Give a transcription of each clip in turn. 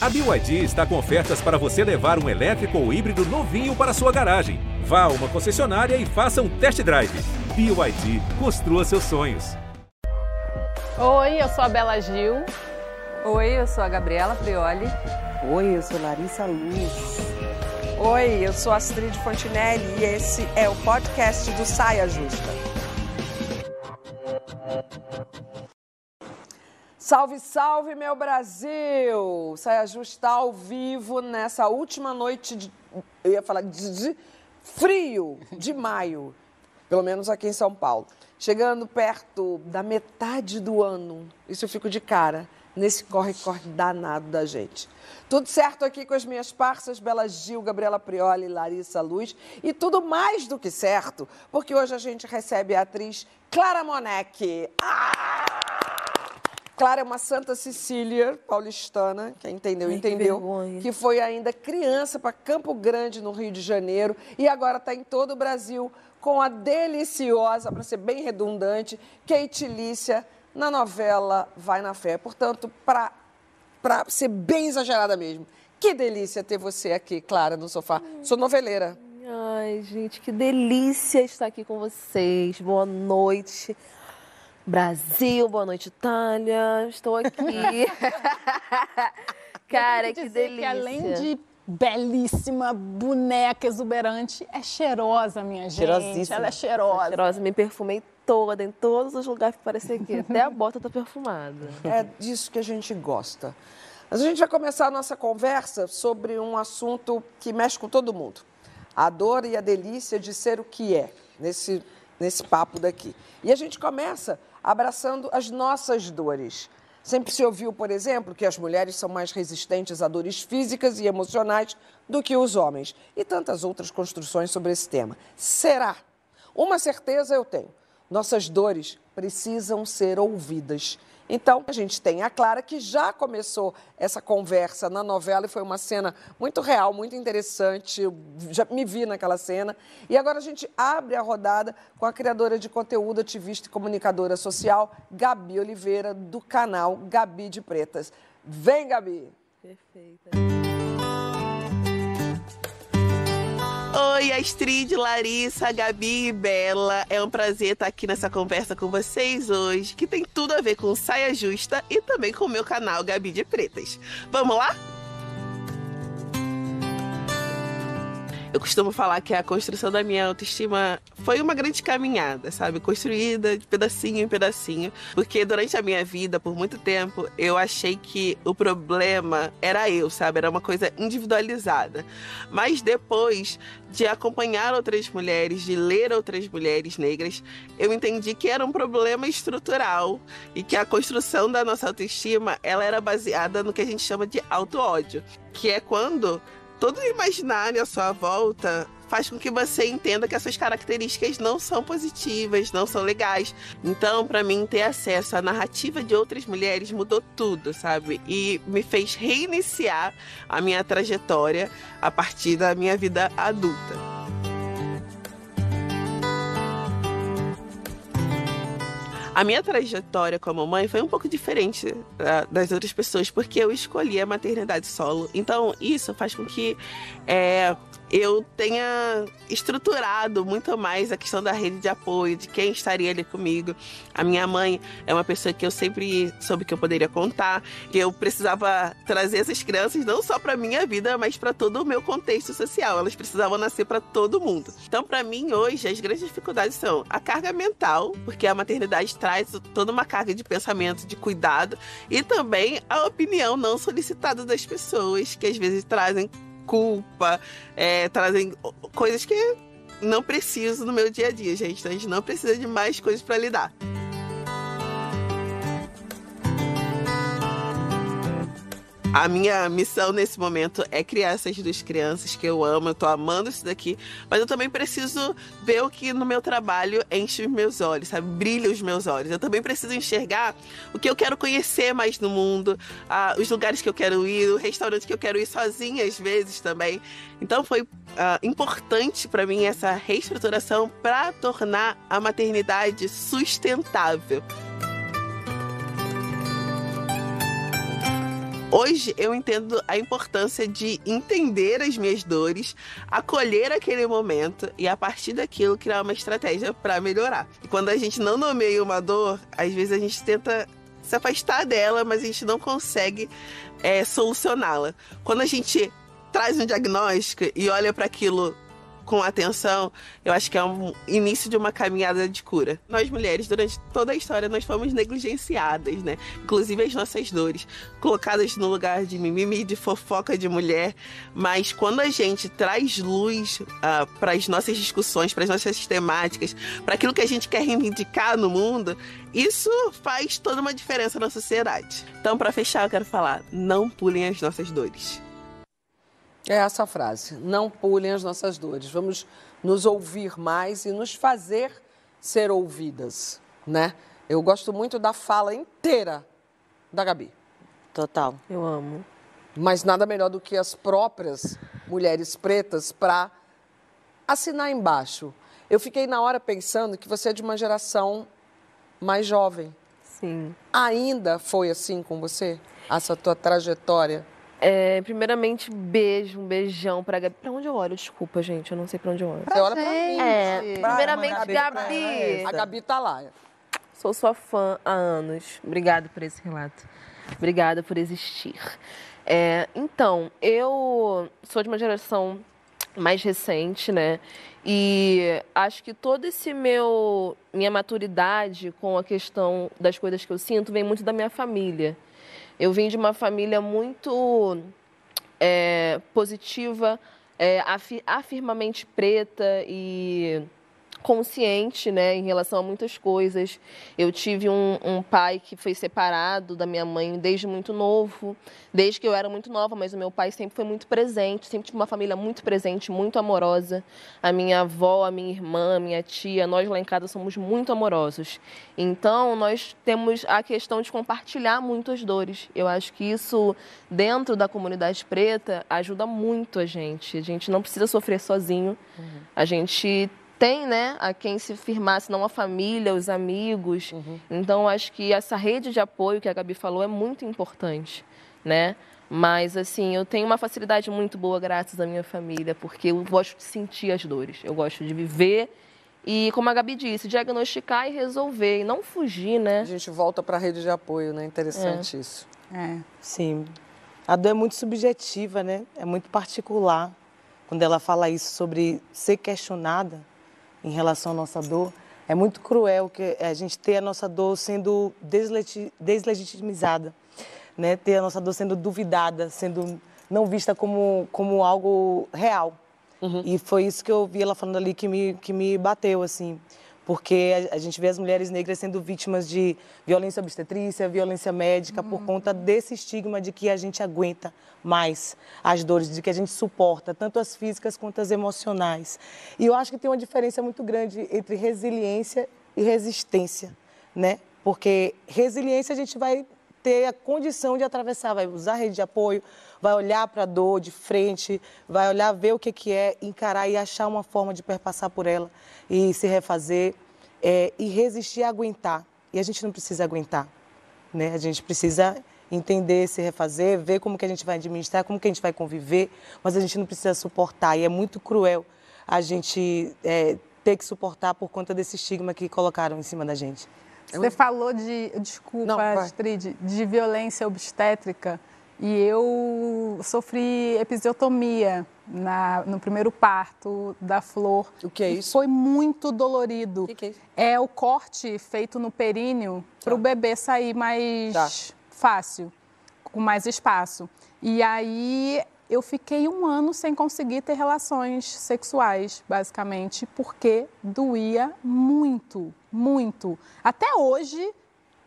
A BYD está com ofertas para você levar um elétrico ou híbrido novinho para sua garagem. Vá a uma concessionária e faça um test drive. BYD, construa seus sonhos. Oi, eu sou a Bela Gil. Oi, eu sou a Gabriela Prioli. Oi, eu sou Larissa Luz. Oi, eu sou Astrid Fontinelli e esse é o podcast do Saia Justa. Salve, salve, meu Brasil! Saia Justa ao vivo nessa última noite de. Eu ia falar de, de frio de maio, pelo menos aqui em São Paulo. Chegando perto da metade do ano, isso eu fico de cara nesse corre-corre danado da gente. Tudo certo aqui com as minhas parças, Bela Gil, Gabriela Prioli, Larissa Luz. E tudo mais do que certo, porque hoje a gente recebe a atriz Clara Moneck. Ah! Clara é uma Santa Cecília paulistana, quem entendeu, Ai, entendeu. Que, que foi ainda criança para Campo Grande, no Rio de Janeiro, e agora está em todo o Brasil com a deliciosa, para ser bem redundante, Kate Lícia na novela Vai na Fé. Portanto, para ser bem exagerada mesmo, que delícia ter você aqui, Clara, no sofá. Sou noveleira. Ai, gente, que delícia estar aqui com vocês. Boa noite. Brasil, boa noite, Itália. Estou aqui. Cara, que delícia. Que além de belíssima, boneca exuberante, é cheirosa, minha gente. Cheirosíssima. Ela é cheirosa. É cheirosa, me perfumei toda, em todos os lugares que parecia aqui. Até a bota tá perfumada. É disso que a gente gosta. Mas a gente vai começar a nossa conversa sobre um assunto que mexe com todo mundo. A dor e a delícia de ser o que é, nesse, nesse papo daqui. E a gente começa abraçando as nossas dores. Sempre se ouviu, por exemplo, que as mulheres são mais resistentes a dores físicas e emocionais do que os homens. E tantas outras construções sobre esse tema. Será? Uma certeza eu tenho: nossas dores precisam ser ouvidas. Então, a gente tem a Clara, que já começou essa conversa na novela e foi uma cena muito real, muito interessante. Eu já me vi naquela cena. E agora a gente abre a rodada com a criadora de conteúdo, ativista e comunicadora social, Gabi Oliveira, do canal Gabi de Pretas. Vem, Gabi! Perfeita. Oi, Astrid, Larissa, Gabi e Bela. É um prazer estar aqui nessa conversa com vocês hoje, que tem tudo a ver com saia justa e também com o meu canal Gabi de Pretas. Vamos lá? Eu costumo falar que a construção da minha autoestima foi uma grande caminhada, sabe? Construída de pedacinho em pedacinho. Porque durante a minha vida, por muito tempo, eu achei que o problema era eu, sabe? Era uma coisa individualizada. Mas depois de acompanhar outras mulheres, de ler outras mulheres negras, eu entendi que era um problema estrutural e que a construção da nossa autoestima, ela era baseada no que a gente chama de auto-ódio, que é quando todo o imaginário à sua volta faz com que você entenda que essas características não são positivas, não são legais. Então, para mim, ter acesso à narrativa de outras mulheres mudou tudo, sabe? E me fez reiniciar a minha trajetória a partir da minha vida adulta. A minha trajetória como mãe foi um pouco diferente uh, das outras pessoas, porque eu escolhi a maternidade solo. Então, isso faz com que é, eu tenha estruturado muito mais a questão da rede de apoio, de quem estaria ali comigo. A minha mãe é uma pessoa que eu sempre soube que eu poderia contar, que eu precisava trazer essas crianças não só para minha vida, mas para todo o meu contexto social. Elas precisavam nascer para todo mundo. Então, para mim hoje, as grandes dificuldades são a carga mental, porque a maternidade traz toda uma carga de pensamento, de cuidado, e também a opinião não solicitada das pessoas, que às vezes trazem culpa, é, trazem coisas que não preciso no meu dia a dia, gente. Então a gente não precisa de mais coisas para lidar. A minha missão nesse momento é criar essas duas crianças que eu amo, eu tô amando isso daqui, mas eu também preciso ver o que no meu trabalho enche os meus olhos, sabe? Brilha os meus olhos. Eu também preciso enxergar o que eu quero conhecer mais no mundo, ah, os lugares que eu quero ir, o restaurante que eu quero ir sozinha às vezes também. Então foi ah, importante para mim essa reestruturação para tornar a maternidade sustentável. Hoje eu entendo a importância de entender as minhas dores, acolher aquele momento e a partir daquilo criar uma estratégia para melhorar. E quando a gente não nomeia uma dor, às vezes a gente tenta se afastar dela, mas a gente não consegue é, solucioná-la. Quando a gente traz um diagnóstico e olha para aquilo com atenção, eu acho que é um início de uma caminhada de cura. Nós mulheres, durante toda a história, nós fomos negligenciadas, né? Inclusive as nossas dores, colocadas no lugar de mimimi, de fofoca de mulher. Mas quando a gente traz luz uh, para as nossas discussões, para as nossas temáticas, para aquilo que a gente quer reivindicar no mundo, isso faz toda uma diferença na sociedade. Então, para fechar, eu quero falar: não pulem as nossas dores. É essa a frase. Não pulem as nossas dores. Vamos nos ouvir mais e nos fazer ser ouvidas, né? Eu gosto muito da fala inteira da Gabi. Total. Eu amo. Mas nada melhor do que as próprias mulheres pretas para assinar embaixo. Eu fiquei na hora pensando que você é de uma geração mais jovem. Sim. Ainda foi assim com você? Essa tua trajetória? É, primeiramente, beijo, um beijão pra Gabi. Pra onde eu olho? Desculpa, gente, eu não sei pra onde eu olho. Você olha pra mim. É, primeiramente, Gabi. A Gabi tá lá. Sou sua fã há anos. Obrigada por esse relato. Obrigada por existir. É, então, eu sou de uma geração mais recente, né? E acho que todo esse meu minha maturidade com a questão das coisas que eu sinto vem muito da minha família. Eu vim de uma família muito é, positiva, é, afirmamente preta e consciente, né, em relação a muitas coisas. Eu tive um, um, pai que foi separado da minha mãe desde muito novo, desde que eu era muito nova, mas o meu pai sempre foi muito presente, sempre tive uma família muito presente, muito amorosa. A minha avó, a minha irmã, a minha tia, nós lá em casa somos muito amorosos. Então, nós temos a questão de compartilhar muitas dores. Eu acho que isso, dentro da comunidade preta, ajuda muito a gente. A gente não precisa sofrer sozinho. Uhum. A gente tem, né, a quem se firmar, senão a família, os amigos. Uhum. Então, acho que essa rede de apoio que a Gabi falou é muito importante, né? Mas, assim, eu tenho uma facilidade muito boa graças à minha família, porque eu gosto de sentir as dores, eu gosto de viver e, como a Gabi disse, diagnosticar e resolver, e não fugir, né? A gente volta para a rede de apoio, né? Interessante é. isso. É, sim. A dor é muito subjetiva, né? É muito particular. Quando ela fala isso sobre ser questionada, em relação à nossa dor. É muito cruel que a gente ter a nossa dor sendo deslegitimizada, né? ter a nossa dor sendo duvidada, sendo não vista como, como algo real. Uhum. E foi isso que eu vi ela falando ali que me, que me bateu, assim porque a, gente vê as mulheres negras sendo vítimas de violência obstetrícia, violência médica, uhum. por conta desse estigma de que a gente aguenta mais as dores, de que a gente suporta, tanto as físicas quanto as emocionais. E eu acho que tem uma diferença muito grande entre resiliência e resistência, né? Porque resiliência a gente vai ter a condição de atravessar, vai usar a rede de apoio, vai olhar para a dor de frente, vai olhar, ver o que, que é, encarar e achar uma forma de perpassar por ela e se refazer é, e resistir a aguentar. E a gente não precisa aguentar, né? A gente precisa entender, se refazer, ver como que a gente vai administrar, como que a gente vai conviver, mas a gente não precisa suportar. E é muito cruel a gente é, ter que suportar por conta desse estigma que colocaram em cima da gente. Você falou de, desculpa, não, Astrid, de violência obstétrica e eu sofri episiotomia na, no primeiro parto da Flor. O que é isso? Foi muito dolorido. O que, que, é isso? É o corte feito no períneo tá. para o bebê sair mais tá. fácil, com mais espaço. E aí eu fiquei um ano sem conseguir ter relações sexuais, basicamente, porque doía muito, muito. Até hoje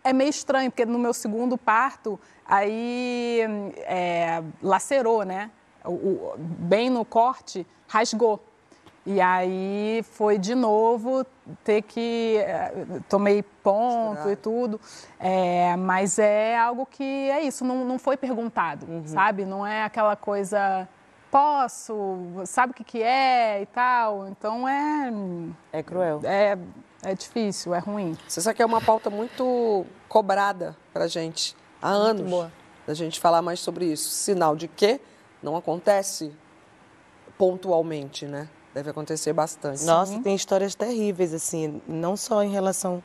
é meio estranho, porque no meu segundo parto Aí é, lacerou, né? O, o, bem no corte, rasgou. E aí foi de novo ter que. É, tomei ponto e tudo. É, mas é algo que é isso, não, não foi perguntado, uhum. sabe? Não é aquela coisa. Posso, sabe o que, que é e tal. Então é. É cruel. É, é difícil, é ruim. Sabe que é uma pauta muito cobrada pra gente há anos. Boa. da gente falar mais sobre isso. Sinal de que não acontece pontualmente, né? Deve acontecer bastante. Nossa, tem histórias terríveis, assim, não só em relação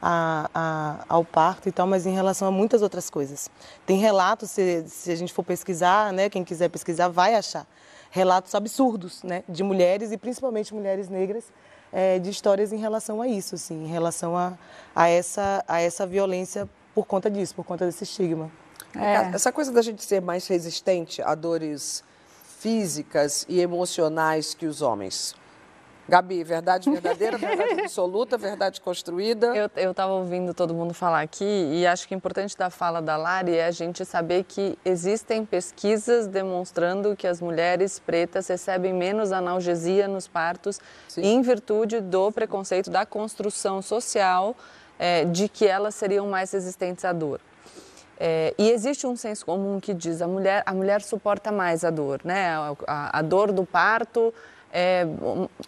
a, a, ao parto e tal, mas em relação a muitas outras coisas. Tem relatos, se, se a gente for pesquisar, né, quem quiser pesquisar vai achar relatos absurdos, né, de mulheres e principalmente mulheres negras, é, de histórias em relação a isso, assim, em relação a, a, essa, a essa violência por conta disso, por conta desse estigma. É. Essa coisa da gente ser mais resistente a dores físicas e emocionais que os homens. Gabi, verdade verdadeira, verdade absoluta, verdade construída? Eu estava ouvindo todo mundo falar aqui e acho que o importante da fala da Lari é a gente saber que existem pesquisas demonstrando que as mulheres pretas recebem menos analgesia nos partos Sim. em virtude do preconceito da construção social é, de que elas seriam mais resistentes à dor. É, e existe um senso comum que diz a mulher a mulher suporta mais a dor, né? A, a, a dor do parto é,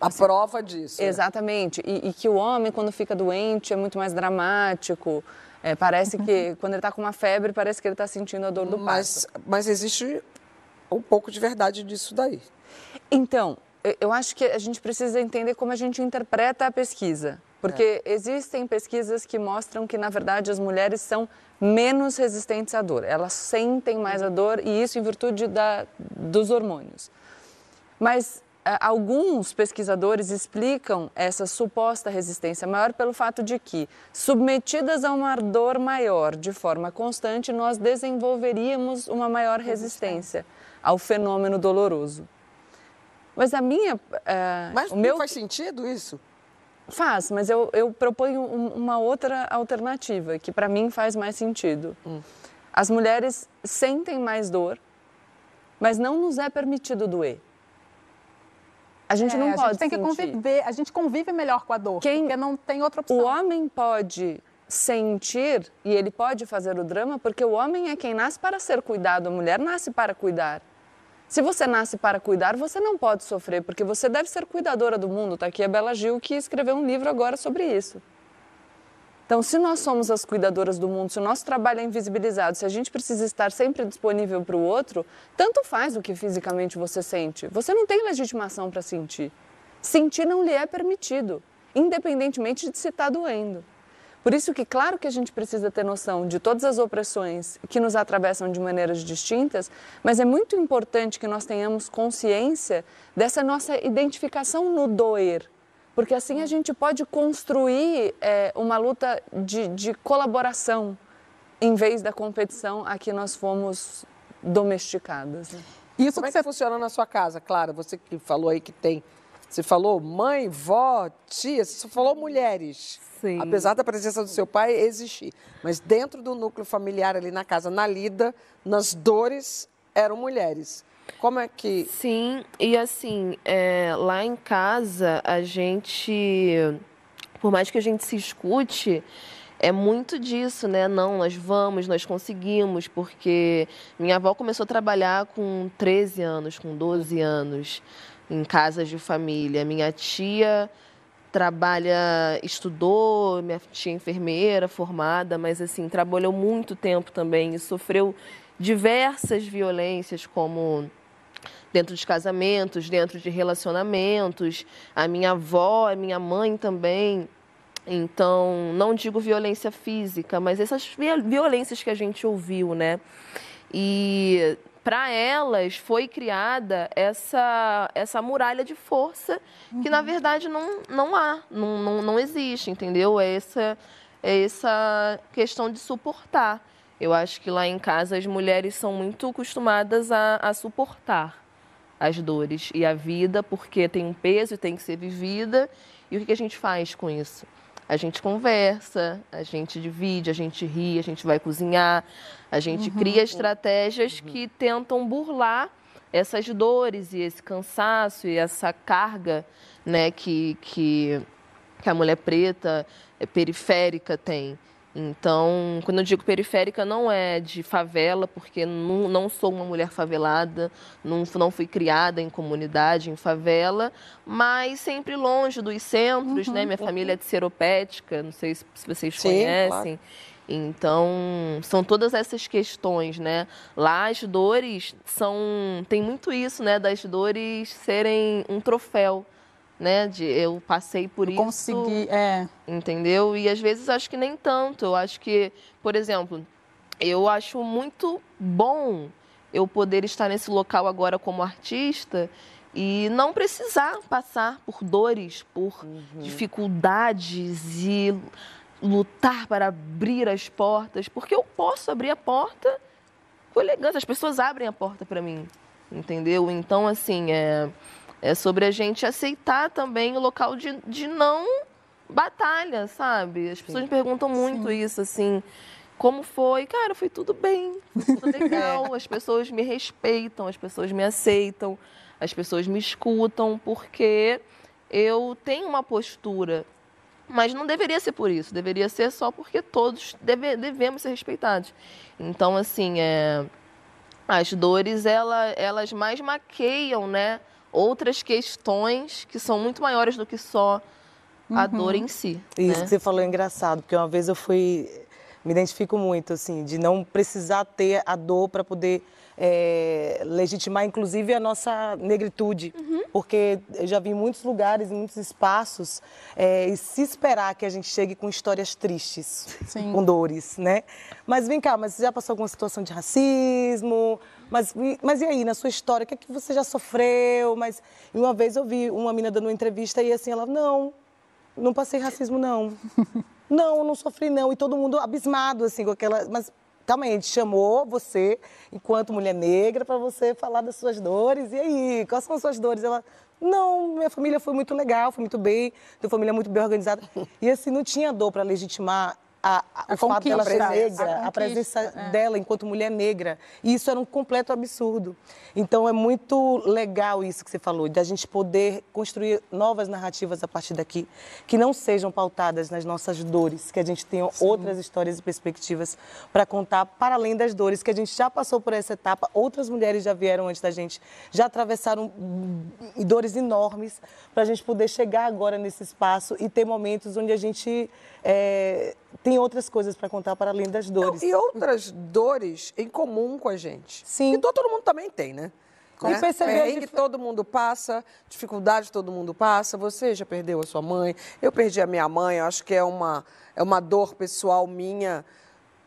assim, a prova disso. Né? Exatamente. E, e, que o homem, quando fica doente, é muito mais dramático. É, parece que, quando ele está com uma febre, parece que ele está sentindo a dor do mas, parto. Mas existe um pouco de verdade disso daí. Então, eu acho que a gente precisa entender como a gente interpreta a pesquisa. Porque é. existem pesquisas que mostram que, na verdade, as mulheres são menos resistentes à dor. Elas sentem mais a dor e isso em virtude da, dos hormônios. Mas é, alguns pesquisadores explicam essa suposta resistência maior pelo fato de que, submetidas a uma dor maior de forma constante, nós desenvolveríamos uma maior resistência ao fenômeno doloroso. Mas a minha. É, mas o meu faz sentido isso? Faz, mas eu, eu proponho uma outra alternativa que para mim faz mais sentido. Hum. As mulheres sentem mais dor, mas não nos é permitido doer. A gente é, não pode. A gente tem sentir. que conviver, a gente convive melhor com a dor, Quem, porque não tem outra opção. O homem pode sentir e ele pode fazer o drama porque o homem é quem nasce para ser cuidado, a mulher nasce para cuidar. Se você nasce para cuidar, você não pode sofrer, porque você deve ser cuidadora do mundo. Está aqui a Bela Gil que escreveu um livro agora sobre isso. Então, se nós somos as cuidadoras do mundo, se o nosso trabalho é invisibilizado, se a gente precisa estar sempre disponível para o outro, tanto faz o que fisicamente você sente. Você não tem legitimação para sentir. Sentir não lhe é permitido, independentemente de se está doendo. Por isso que, claro que a gente precisa ter noção de todas as opressões que nos atravessam de maneiras distintas, mas é muito importante que nós tenhamos consciência dessa nossa identificação no doer, porque assim a gente pode construir é, uma luta de, de, colaboração em vez da competição a que nós fomos domesticadas. Né? Isso Como é que você... funciona na sua casa? Claro, você que falou aí que tem. Você falou mãe, vó, tia, você falou mulheres. Sim. Apesar da presença do seu pai existir. Mas dentro do núcleo familiar ali na casa, na lida, nas dores, eram mulheres. Como é que. Sim, e assim, é, lá em casa, a gente. Por mais que a gente se escute, é muito disso, né? Não, nós vamos, nós conseguimos, porque minha avó começou a trabalhar com 13 anos, com 12 anos, em casas de família. Minha tia trabalha, estudou, minha tia é enfermeira, formada, mas assim, trabalhou muito tempo também e sofreu diversas violências, como dentro de casamentos, dentro de relacionamentos. A minha avó, a minha mãe também. Então, não digo violência física, mas essas violências que a gente ouviu, né? E para elas foi criada essa, essa muralha de força que, na uhum. verdade, não, não há, não, não, não existe, entendeu? É essa, é essa questão de suportar. Eu acho que lá em casa as mulheres são muito acostumadas a, a suportar as dores e a vida, porque tem um peso e tem que ser vivida. E o que a gente faz com isso? A gente conversa, a gente divide, a gente ri, a gente vai cozinhar, a gente uhum. cria estratégias uhum. que tentam burlar essas dores e esse cansaço e essa carga né, que, que, que a mulher preta é, periférica tem. Então, quando eu digo periférica, não é de favela, porque não, não sou uma mulher favelada, não, não fui criada em comunidade, em favela, mas sempre longe dos centros, né? uhum, né? Minha uhum. família é de Seropédica, não sei se, vocês Sim, conhecem. Claro. Então, são todas essas questões, né? Lá as dores são. Tem muito isso, né? Das dores serem um troféu, né? De eu passei por eu isso. Consegui, é. Entendeu? E às vezes acho que nem tanto. Eu acho que, por exemplo, eu acho muito bom eu poder estar nesse local agora como artista e não precisar passar por dores, por uhum. dificuldades e lutar para abrir as portas, porque eu posso abrir a porta com elegância, as pessoas abrem a porta para mim, entendeu? Então, assim, é, é sobre a gente aceitar também o local de, de não batalha, sabe? As pessoas Sim. me perguntam muito Sim. isso, assim, como foi? Cara, foi tudo bem, foi tudo legal, as pessoas me respeitam, as pessoas me aceitam, as pessoas me escutam, porque eu tenho uma postura mas não deveria ser por isso, deveria ser só porque todos deve, devemos ser respeitados. Então, assim, é, as dores, ela, elas mais maqueiam, né? Outras questões que são muito maiores do que só a uhum. dor em si. Isso né? que você falou é engraçado, porque uma vez eu fui, me identifico muito, assim, de não precisar ter a dor para poder é, legitimar, inclusive, a nossa negritude. Uhum. Porque eu já vi em muitos lugares, em muitos espaços, é, e se esperar que a gente chegue com histórias tristes, Sim. com dores, né? Mas vem cá, mas você já passou alguma situação de racismo? Mas, mas e aí, na sua história, o que é que você já sofreu? Mas uma vez eu vi uma menina dando uma entrevista e assim, ela, não, não passei racismo, não. não, não sofri, não. E todo mundo abismado, assim, com aquela... Mas calma aí, a gente chamou você, enquanto mulher negra, para você falar das suas dores. E aí, quais são as suas dores? Ela, não, minha família foi muito legal, foi muito bem, minha família muito bem organizada. E assim, não tinha dor para legitimar a, a, o fato dela ser negra, a, a presença é. dela enquanto mulher negra. E isso era um completo absurdo. Então é muito legal isso que você falou, de a gente poder construir novas narrativas a partir daqui, que não sejam pautadas nas nossas dores, que a gente tenha Sim. outras histórias e perspectivas para contar para além das dores, que a gente já passou por essa etapa, outras mulheres já vieram antes da gente, já atravessaram dores enormes, para a gente poder chegar agora nesse espaço e ter momentos onde a gente é, tem outras coisas para contar para além das dores. Não, e outras dores em comum com a gente. Sim. E todo mundo também tem, né? Né? perceber que todo mundo passa, dificuldade todo mundo passa. Você já perdeu a sua mãe, eu perdi a minha mãe. Eu acho que é uma, é uma dor pessoal minha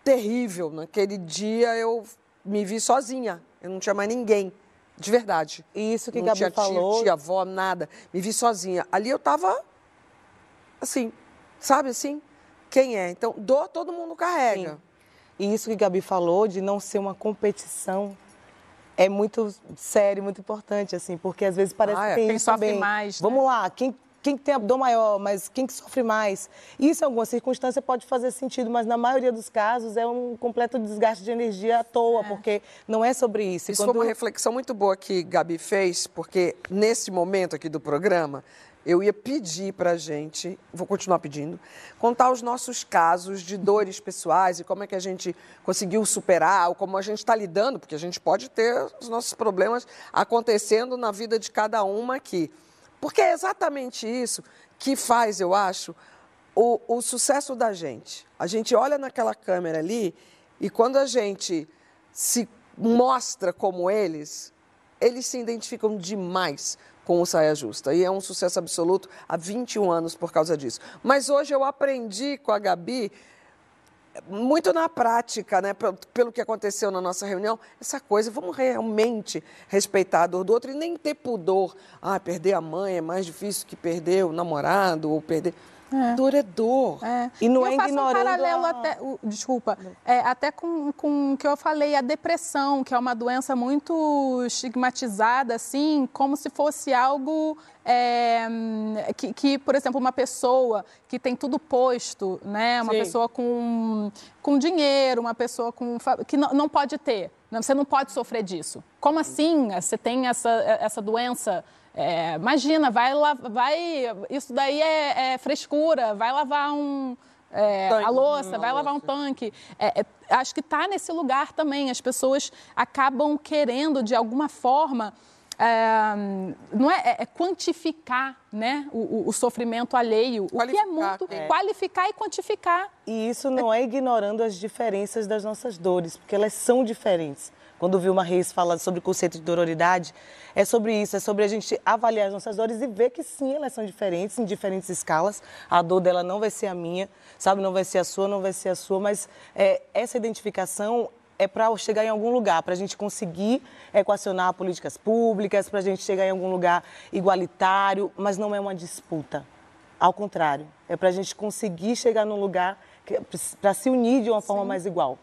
terrível. Naquele dia eu me vi sozinha, eu não tinha mais ninguém. De verdade. E isso que não Gabi tinha falou. Tia, tia, avó, nada. Me vi sozinha. Ali eu tava assim, sabe assim? Quem é. Então, dor todo mundo carrega. Sim. E isso que Gabi falou de não ser uma competição é muito sério, muito importante, assim, porque às vezes parece ah, é. que tem quem sofre bem. mais. Né? Vamos lá, quem, quem tem dor maior, mas quem que sofre mais? Isso em alguma circunstância pode fazer sentido, mas na maioria dos casos é um completo desgaste de energia à toa, é. porque não é sobre isso. Isso Quando... foi uma reflexão muito boa que Gabi fez, porque nesse momento aqui do programa, eu ia pedir para a gente, vou continuar pedindo, contar os nossos casos de dores pessoais e como é que a gente conseguiu superar, ou como a gente está lidando, porque a gente pode ter os nossos problemas acontecendo na vida de cada uma aqui. Porque é exatamente isso que faz, eu acho, o, o sucesso da gente. A gente olha naquela câmera ali e quando a gente se mostra como eles, eles se identificam demais com o Saia Justa. E é um sucesso absoluto há 21 anos por causa disso. Mas hoje eu aprendi com a Gabi muito na prática, né, pelo que aconteceu na nossa reunião, essa coisa, vamos realmente respeitar a dor do outro e nem ter pudor. Ah, perder a mãe é mais difícil que perder o namorado ou perder. É. Dor é dor. É. E não eu é faço um paralelo a... até, uh, desculpa, é, até com, com o que eu falei, a depressão, que é uma doença muito estigmatizada, assim, como se fosse algo é, que, que, por exemplo, uma pessoa que tem tudo posto, né? Uma Sim. pessoa com, com dinheiro, uma pessoa com que não, não pode ter. Você não pode sofrer disso. Como assim? Você tem essa, essa doença é, imagina, vai, vai, isso daí é, é frescura, vai lavar um, é, a louça, vai lavar um tanque. É, é, acho que está nesse lugar também. As pessoas acabam querendo, de alguma forma, é, não é, é, é, quantificar né, o, o, sofrimento alheio, o que é muito qualificar e quantificar. E isso não é ignorando as diferenças das nossas dores, porque elas são diferentes. Quando Vilma Reis fala sobre o conceito de dororidade, é sobre isso, é sobre a gente avaliar as nossas dores e ver que sim, elas são diferentes, em diferentes escalas. A dor dela não vai ser a minha, sabe, não vai ser a sua, não vai ser a sua, mas é, essa identificação é para chegar em algum lugar, para a gente conseguir equacionar políticas públicas, para a gente chegar em algum lugar igualitário, mas não é uma disputa. Ao contrário, é para a gente conseguir chegar num lugar para se unir de uma Sim. forma mais igual.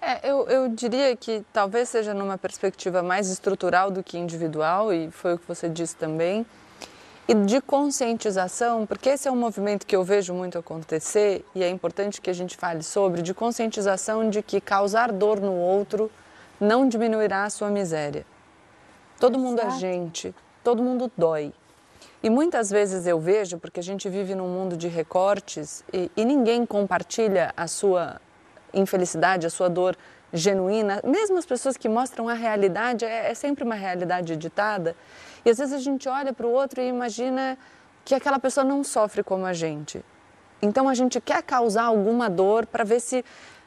É, eu, eu diria que talvez seja numa perspectiva mais estrutural do que individual, e foi o que você disse também e de conscientização, porque esse é um movimento que eu vejo muito acontecer e é importante que a gente fale sobre, de conscientização de que causar dor no outro não diminuirá a sua miséria. Todo mundo é gente, todo mundo dói. E muitas vezes eu vejo, porque a gente vive num mundo de recortes e, e ninguém compartilha a sua infelicidade, a sua dor genuína, mesmo as pessoas que mostram a realidade, é, é sempre uma realidade editada. E às vezes a gente olha para o outro e imagina que aquela pessoa não sofre como a gente. Então a gente quer causar alguma dor para ver se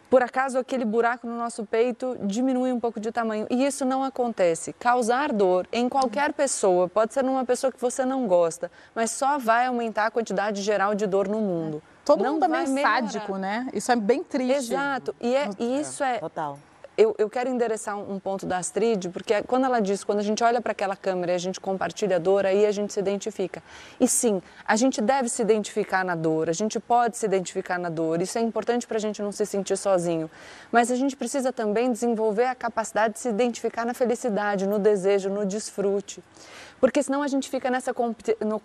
por acaso aquele buraco no nosso peito diminui um pouco de tamanho. E isso não acontece. Causar dor em qualquer pessoa, pode ser numa pessoa que você não gosta, mas só vai aumentar a quantidade geral de dor no mundo. Todo não mundo é meio sádico, né? Isso é bem triste. Exato. E é, isso é. Total eu, eu quero endereçar um, um, ponto da Astrid, porque quando ela diz, quando a gente olha para aquela câmera e a gente compartilha a dor, aí a gente se identifica. E sim, a gente deve se identificar na dor, a gente pode se identificar na dor, isso é importante para a gente não se sentir sozinho. Mas a gente precisa também desenvolver a capacidade de se identificar na felicidade, no desejo, no desfrute porque senão a gente fica nessa,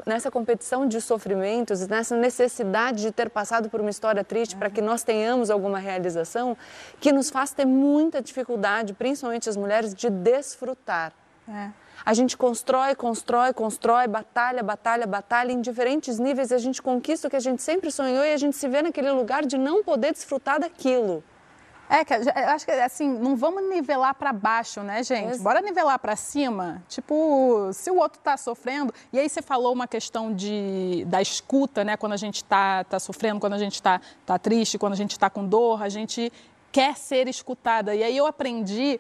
nessa competição de sofrimentos, nessa necessidade de ter passado por uma história triste para que nós tenhamos alguma realização, que nos faz ter muita dificuldade, principalmente as mulheres, de desfrutar. É. A gente constrói, constrói, constrói, batalha, batalha, batalha em diferentes níveis e a gente conquista o que a gente sempre sonhou e a gente se vê naquele lugar de não poder desfrutar daquilo. É, que eu acho que assim, não vamos nivelar para baixo, né, gente? Bora nivelar para cima. Tipo, se o outro está sofrendo, e aí você falou uma questão de, da escuta, né? Quando a gente está tá sofrendo, quando a gente está tá triste, quando a gente está com dor, a gente quer ser escutada. E aí eu aprendi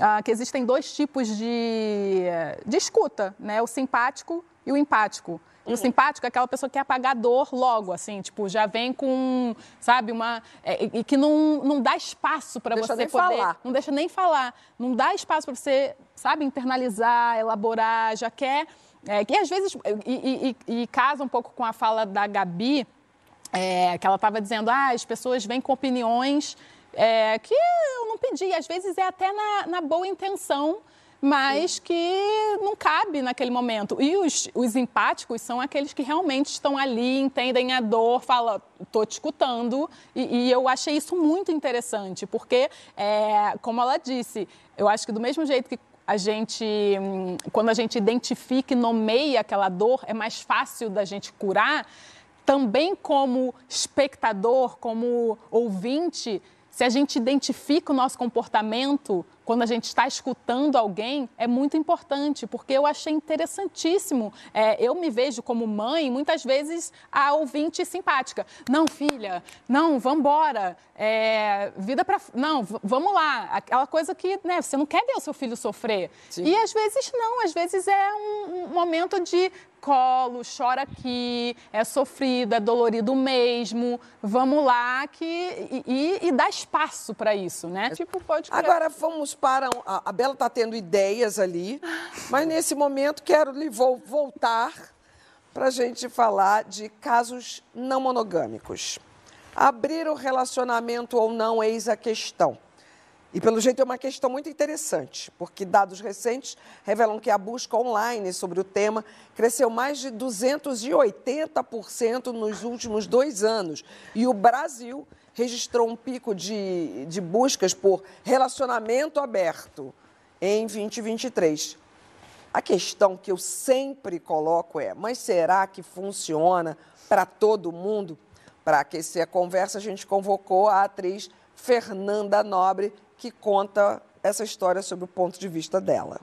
ah, que existem dois tipos de, de escuta, né? O simpático e o empático. O simpático é aquela pessoa que quer apagar a dor logo, assim, tipo, já vem com, sabe, uma. É, e que não, não dá espaço para você poder. Falar. Não deixa nem falar. Não dá espaço para você, sabe, internalizar, elaborar, já quer. É, que às vezes. E, e, e, casa um pouco com a fala da Gabi, é, que ela estava dizendo, ah, as pessoas vêm com opiniões é, que eu não pedi. Às vezes é até na, na boa intenção mas que não cabe naquele momento. E os, os empáticos são aqueles que realmente estão ali, entendem a dor, falam, estou te escutando. E, e, eu achei isso muito interessante, porque, é, como ela disse, eu acho que do mesmo jeito que a gente, quando a gente identifica e nomeia aquela dor, é mais fácil da gente curar. Também como espectador, como ouvinte, se a gente identifica o nosso comportamento quando a gente está escutando alguém, é muito importante, porque eu achei interessantíssimo. É, eu me vejo como mãe, muitas vezes, a ouvinte simpática. Não, filha, não, vamos embora. É, vida para. Não, vamos lá. Aquela coisa que né, você não quer ver o seu filho sofrer. Sim. E às vezes não, às vezes é um, um momento de colo, chora aqui, é sofrido, é dolorido mesmo. Vamos lá que e, e, e dá espaço para isso, né? Tipo, pode criar. Agora vamos para a, a Bela está tendo ideias ali, mas nesse momento quero lhe vou voltar para a gente falar de casos não monogâmicos. Abrir o relacionamento ou não, eis a questão. E, pelo jeito, é uma questão muito interessante, porque dados recentes revelam que a busca online sobre o tema cresceu mais de 280% nos últimos dois anos. E o Brasil registrou um pico de, de buscas por relacionamento aberto em 2023. A questão que eu sempre coloco é: mas será que funciona para todo mundo? Para aquecer a conversa, a gente convocou a atriz Fernanda Nobre, que conta essa história sob o ponto de vista dela.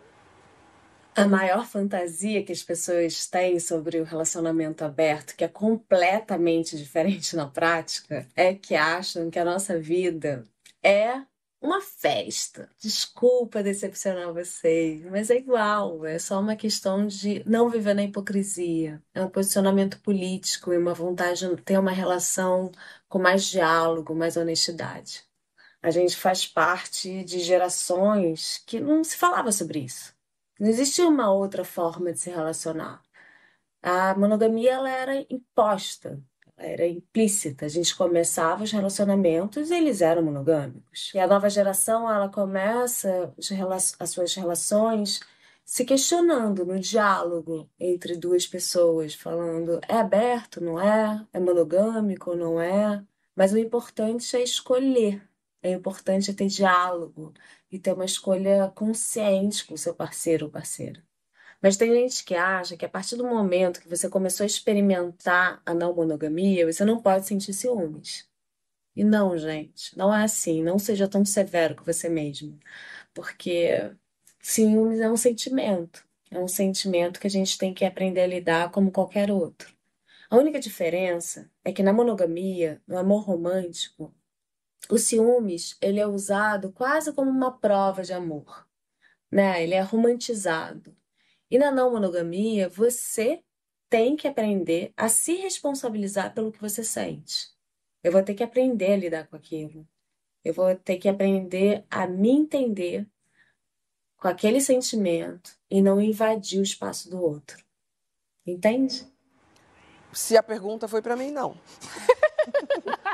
A maior fantasia que as pessoas têm sobre o relacionamento aberto, que é completamente diferente na prática, é que acham que a nossa vida é uma festa. Desculpa decepcionar vocês, mas é igual, é só uma questão de não viver na hipocrisia. É um posicionamento político e uma vontade de ter uma relação com mais diálogo, mais honestidade. A gente faz parte de gerações que não se falava sobre isso. Não existia uma outra forma de se relacionar. A monogamia ela era imposta, era implícita. A gente começava os relacionamentos e eles eram monogâmicos. E a nova geração ela começa as suas relações se questionando no diálogo entre duas pessoas, falando é aberto, não é? É monogâmico, não é? Mas o importante é escolher. É importante ter diálogo e ter uma escolha consciente com o seu parceiro ou parceira. Mas tem gente que acha que a partir do momento que você começou a experimentar a não monogamia, você não pode sentir ciúmes. E não, gente, não é assim. Não seja tão severo com você mesmo. Porque ciúmes é um sentimento. É um sentimento que a gente tem que aprender a lidar como qualquer outro. A única diferença é que na monogamia, no amor romântico, o ciúmes, ele é usado quase como uma prova de amor, né? Ele é romantizado. E na não monogamia, você tem que aprender a se responsabilizar pelo que você sente. Eu vou ter que aprender a lidar com aquilo. Eu vou ter que aprender a me entender com aquele sentimento e não invadir o espaço do outro. Entende? Se a pergunta foi para mim, não.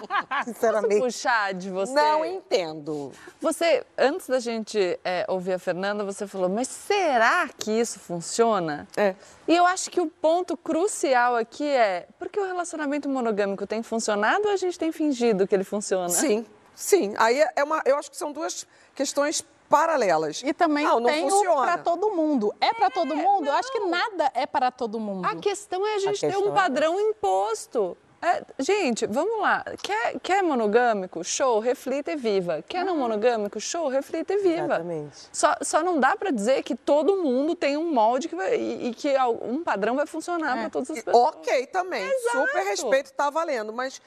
Sinceramente. Posso puxar de você? Não entendo. Você, antes da gente é, ouvir a Fernanda, você falou, mas será que isso funciona? É. E eu acho que o ponto crucial aqui é, porque o relacionamento monogâmico tem funcionado ou a gente tem fingido que ele funciona? Sim, sim. Aí é uma, eu acho que são duas questões paralelas. E também não, não tem para todo mundo. É para todo mundo? Não. Eu acho que nada é para todo mundo. A questão é a gente a ter um é padrão é... imposto. É, gente, vamos lá. Quer, quer monogâmico? Show, reflita e viva. Quer não monogâmico? Show, reflita e viva. Exatamente. Só, só não dá para dizer que todo mundo tem um molde que vai, e, e, que um padrão vai funcionar é. para todas as pessoas. Ok, também. Exato. Super respeito, tá valendo. Mas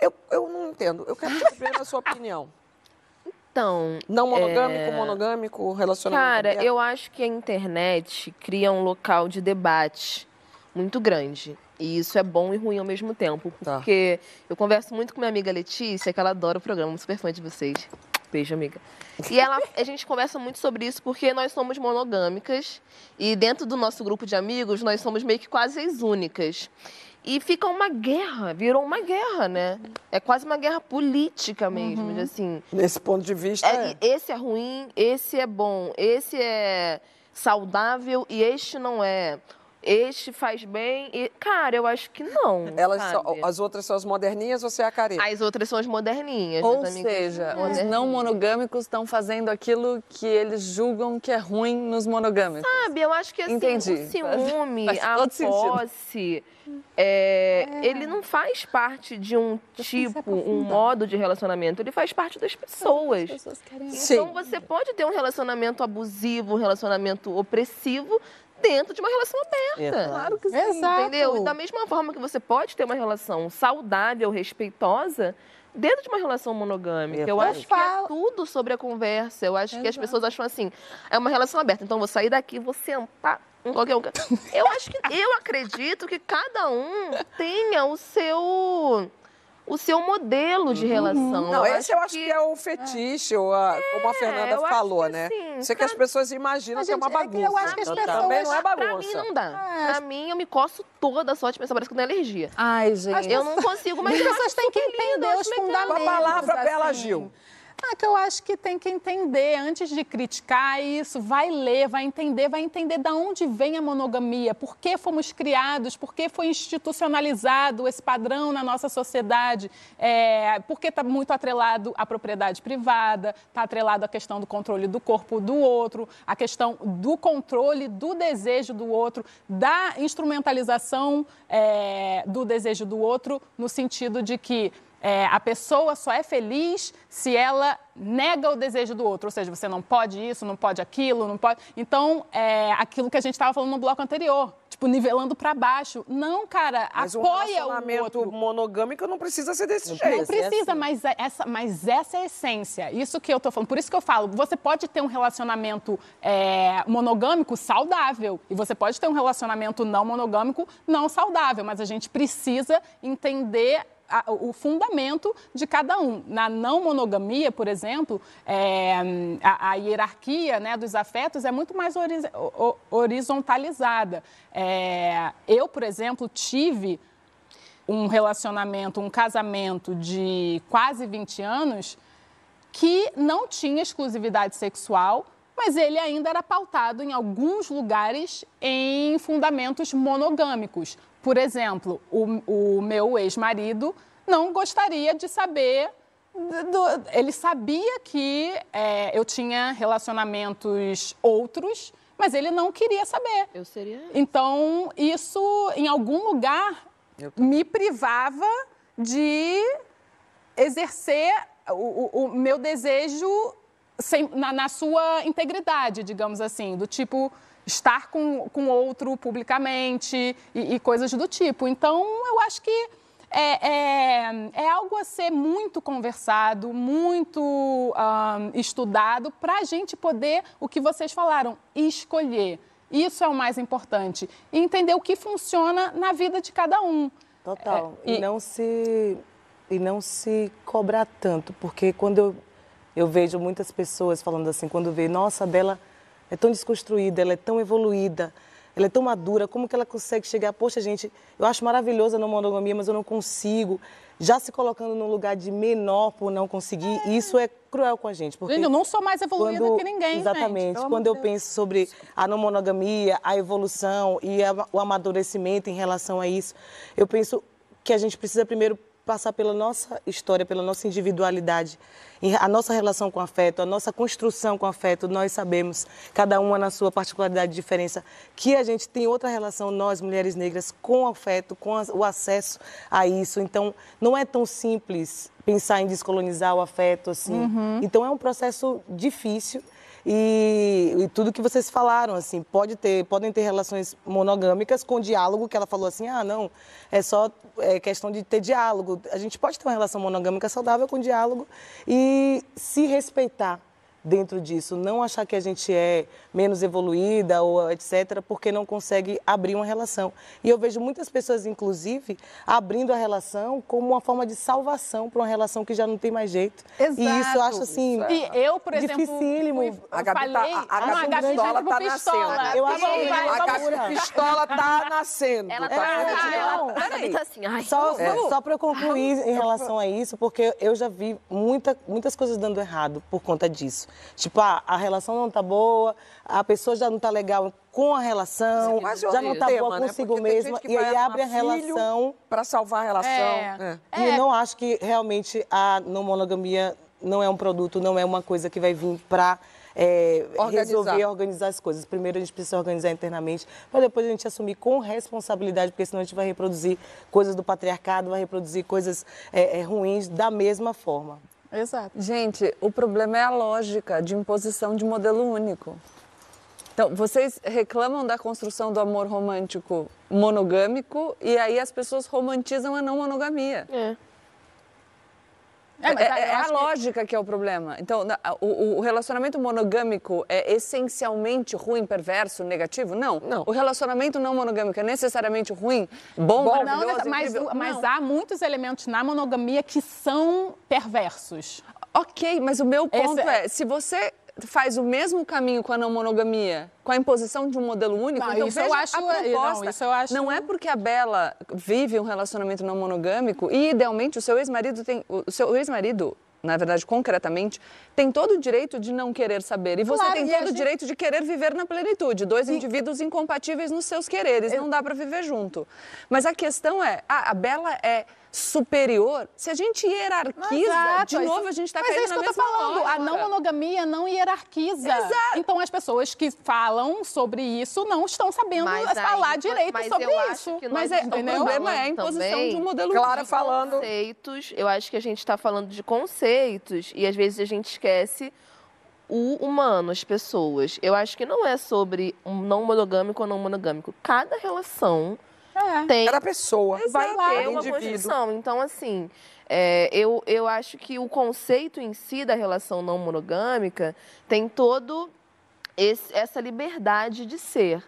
eu, eu não entendo. Eu quero saber a sua opinião. Então. Não monogâmico, é... monogâmico, relacionamento. Cara, eu acho que a internet cria um local de debate muito grande. E isso é bom e ruim ao mesmo tempo. Tá. Porque tá. eu converso muito com minha amiga Letícia, que ela adora o programa, super fã de vocês. Beijo, amiga. E ela, a gente conversa muito sobre isso porque nós somos monogâmicas e dentro do nosso grupo de amigos nós somos meio que quase as únicas. E fica uma guerra, virou uma guerra, né? É quase uma guerra política mesmo, uhum. assim. Nesse ponto de vista. É, é. Esse é ruim, esse é bom, esse é saudável e este não é este faz bem. E, cara, eu acho que não. Elas são, as outras são as moderninhas ou você é a careta? As outras são as moderninhas. Ou seja, os não monogâmicos estão fazendo aquilo que eles julgam que é ruim nos monogâmicos. Sabe, eu acho que assim, Entendi. o ciúme, faz, faz a posse, é, é. ele não faz parte de um tipo, um modo de relacionamento. Ele faz parte das pessoas. pessoas então Sim. você pode ter um relacionamento abusivo, um relacionamento opressivo dentro de uma relação aberta. Claro que sim. Exato. Entendeu? Da mesma forma que você pode ter uma relação saudável, respeitosa, dentro de uma relação monogâmica. Eu acho que é tudo sobre a conversa. Eu acho Exato. que as pessoas acham assim, é uma relação aberta. Então, vou sair daqui, vou sentar em qualquer lugar. Eu acho que, eu acredito que cada um tenha o seu o seu modelo de uhum. relação. Não, eu esse acho eu acho que... que, é o fetiche, ou a, é, como a Fernanda falou, né? Assim, Isso é que as pessoas imaginam que é uma bagunça. É eu acho que as pessoas... Também não é bagunça. Pra mim não dá. É. Pra mim, eu me coço toda só de pensar, parece que não é alergia. Ai, gente. Eu não consigo, mas as pessoas têm que entender os fundamentos. Uma palavra, assim. Bela Gil. Ah, que eu acho que tem que entender, antes de criticar isso, vai ler, vai entender, vai entender de onde vem a monogamia, por que fomos criados, por que foi institucionalizado esse padrão na nossa sociedade, é, porque está muito atrelado à propriedade privada, está atrelado à questão do controle do corpo do outro, a questão do controle do desejo do outro, da instrumentalização é, do desejo do outro, no sentido de que é, a pessoa só é feliz se ela nega o desejo do outro, ou seja, você não pode isso, não pode aquilo, não pode. Então, é aquilo que a gente estava falando no bloco anterior, tipo, nivelando para baixo. Não, cara, Mas um apoia relacionamento o outro. monogâmico não precisa ser desse Não jeito. precisa, mas, é essa, mas essa é a essência. Isso que eu tô falando. Por isso que eu falo, você pode ter um relacionamento é, monogâmico saudável. E você pode ter um relacionamento não monogâmico não saudável. Mas a gente precisa entender a- o fundamento de cada um. Na não monogamia, por exemplo, é, a, a hierarquia né, dos afetos é muito mais horiz- horizontalizada. É, eu, por exemplo, tive um relacionamento, um casamento de quase 20 anos que não tinha exclusividade sexual, mas ele ainda era pautado em alguns lugares em fundamentos monogâmicos. Por exemplo, o, o meu ex-marido não gostaria de saber. do- ele sabia que é, eu tinha relacionamentos outros, mas ele não queria saber. Eu seria. Então, isso, em algum lugar, me privava de exercer o, o- o meu desejo sem- na, na sua integridade, digamos assim, do tipo estar com, com outro publicamente e, e coisas do tipo. Então, eu acho que é, é, é algo a ser muito conversado, muito ahn, estudado, para a gente poder, o que vocês falaram, escolher. Isso é o mais importante. E entender o que funciona na vida de cada um. Total. É, e... não se e não se cobrar tanto, porque quando eu, eu vejo muitas pessoas falando assim, quando vê, nossa, Bela é tão desconstruída, ela é tão evoluída, ela é tão madura, como que ela consegue chegar? Poxa, gente, eu acho maravilhosa a não monogamia, mas eu não consigo. Já se colocando num lugar de menor por não conseguir, isso é cruel com a gente. Porque Gente, eu não sou mais evoluída quando- que ninguém, gente, Exatamente. pelo quando eu de Deus. penso sobre a não monogamia, a evolução e a- o amadurecimento em relação a isso, eu penso que a gente precisa primeiro passar pela nossa história, pela nossa individualidade, a nossa relação com o afeto, a nossa construção com o afeto. Nós sabemos, cada uma na sua particularidade e diferença, que a gente tem outra relação, nós, mulheres negras, com o afeto, com o acesso a isso. Então, não é tão simples pensar em descolonizar o afeto assim. Uhum. Então, é um processo difícil. E, e tudo que vocês falaram, assim, pode ter, podem ter relações monogâmicas com diálogo, que ela falou assim, ah, não, é só é, questão de ter diálogo. A gente pode ter uma relação monogâmica saudável com diálogo e se respeitar dentro disso, não achar que a gente é menos evoluída ou etc, porque não consegue abrir uma relação. E eu vejo muitas pessoas, inclusive, abrindo a relação como uma forma de salvação para uma relação que já não tem mais jeito. E isso eu acho assim, E eu, por exemplo, dificílimo. fui- A Gabi, tá, a, a Não, Gabi Gabi Pistola tá pistola. nascendo. Eu acho que A. Gabi Pistola tá nascendo. Ela tá tá. ela, a Gabi tá assim, ai. Só, É. só para eu concluir em relação a isso, porque eu já vi muita, muitas coisas dando errado por conta disso. Tipo, ah, a relação não tá boa, a pessoa já não tá legal com a relação, É já não tá tema, boa né? consigo tem mesma, e aí abre a relação. Para salvar a relação. É. É. E eu não acho que realmente a não monogamia não é um produto, não é uma coisa que vai vir para Organizar. resolver, organizar as coisas. Primeiro a gente precisa organizar internamente, para depois a gente assumir com responsabilidade, porque senão a gente vai reproduzir coisas do patriarcado, vai reproduzir coisas é, é, ruins da mesma forma. Exato. Gente, o problema é a lógica de imposição de modelo único. Então, vocês reclamam da construção do amor romântico monogâmico e aí as pessoas romantizam a não monogamia. É. É, mas É, eu é a que- lógica que é o problema. Então, o, o relacionamento monogâmico é essencialmente ruim, perverso, negativo? Não. Não. O relacionamento não monogâmico é necessariamente ruim, bom, Não, maravilhoso, mas, mas Não. há muitos elementos na monogamia que são perversos. Ok, mas o meu ponto Esse é- é, se você faz o mesmo caminho com a não monogamia, com a imposição de um modelo único, Não, então isso eu acho- a proposta. não, isso eu acho- Não é porque a Bela vive um relacionamento não monogâmico e idealmente o seu ex-marido tem o seu ex-marido na verdade, concretamente, tem todo o direito de não querer saber. E você Claro, tem e a todo o gente- direito de querer viver na plenitude. Dois indivíduos incompatíveis nos seus quereres. Não dá para viver junto. Mas a questão é, ah, a Bela é superior, se a gente hierarquiza, Exato, de é novo isso- a gente está é caindo isso na que eu tô falando. A não monogamia não hierarquiza. Exato. Então as pessoas que falam sobre isso não estão sabendo Mas aí- falar direito mas sobre eu acho isso. que Mas é, o problema é a falando imposição também de um modelo Clara de falando. conceitos. Eu acho que a gente está falando de conceitos e às vezes a gente esquece o humano, as pessoas. Eu acho que não é sobre um não monogâmico ou não monogâmico. Cada relação É. tem Cada pessoa vai ter ter uma indivíduo. construção. Então, assim, é, eu, eu acho que o conceito em si da relação não monogâmica tem todo esse- essa liberdade de ser.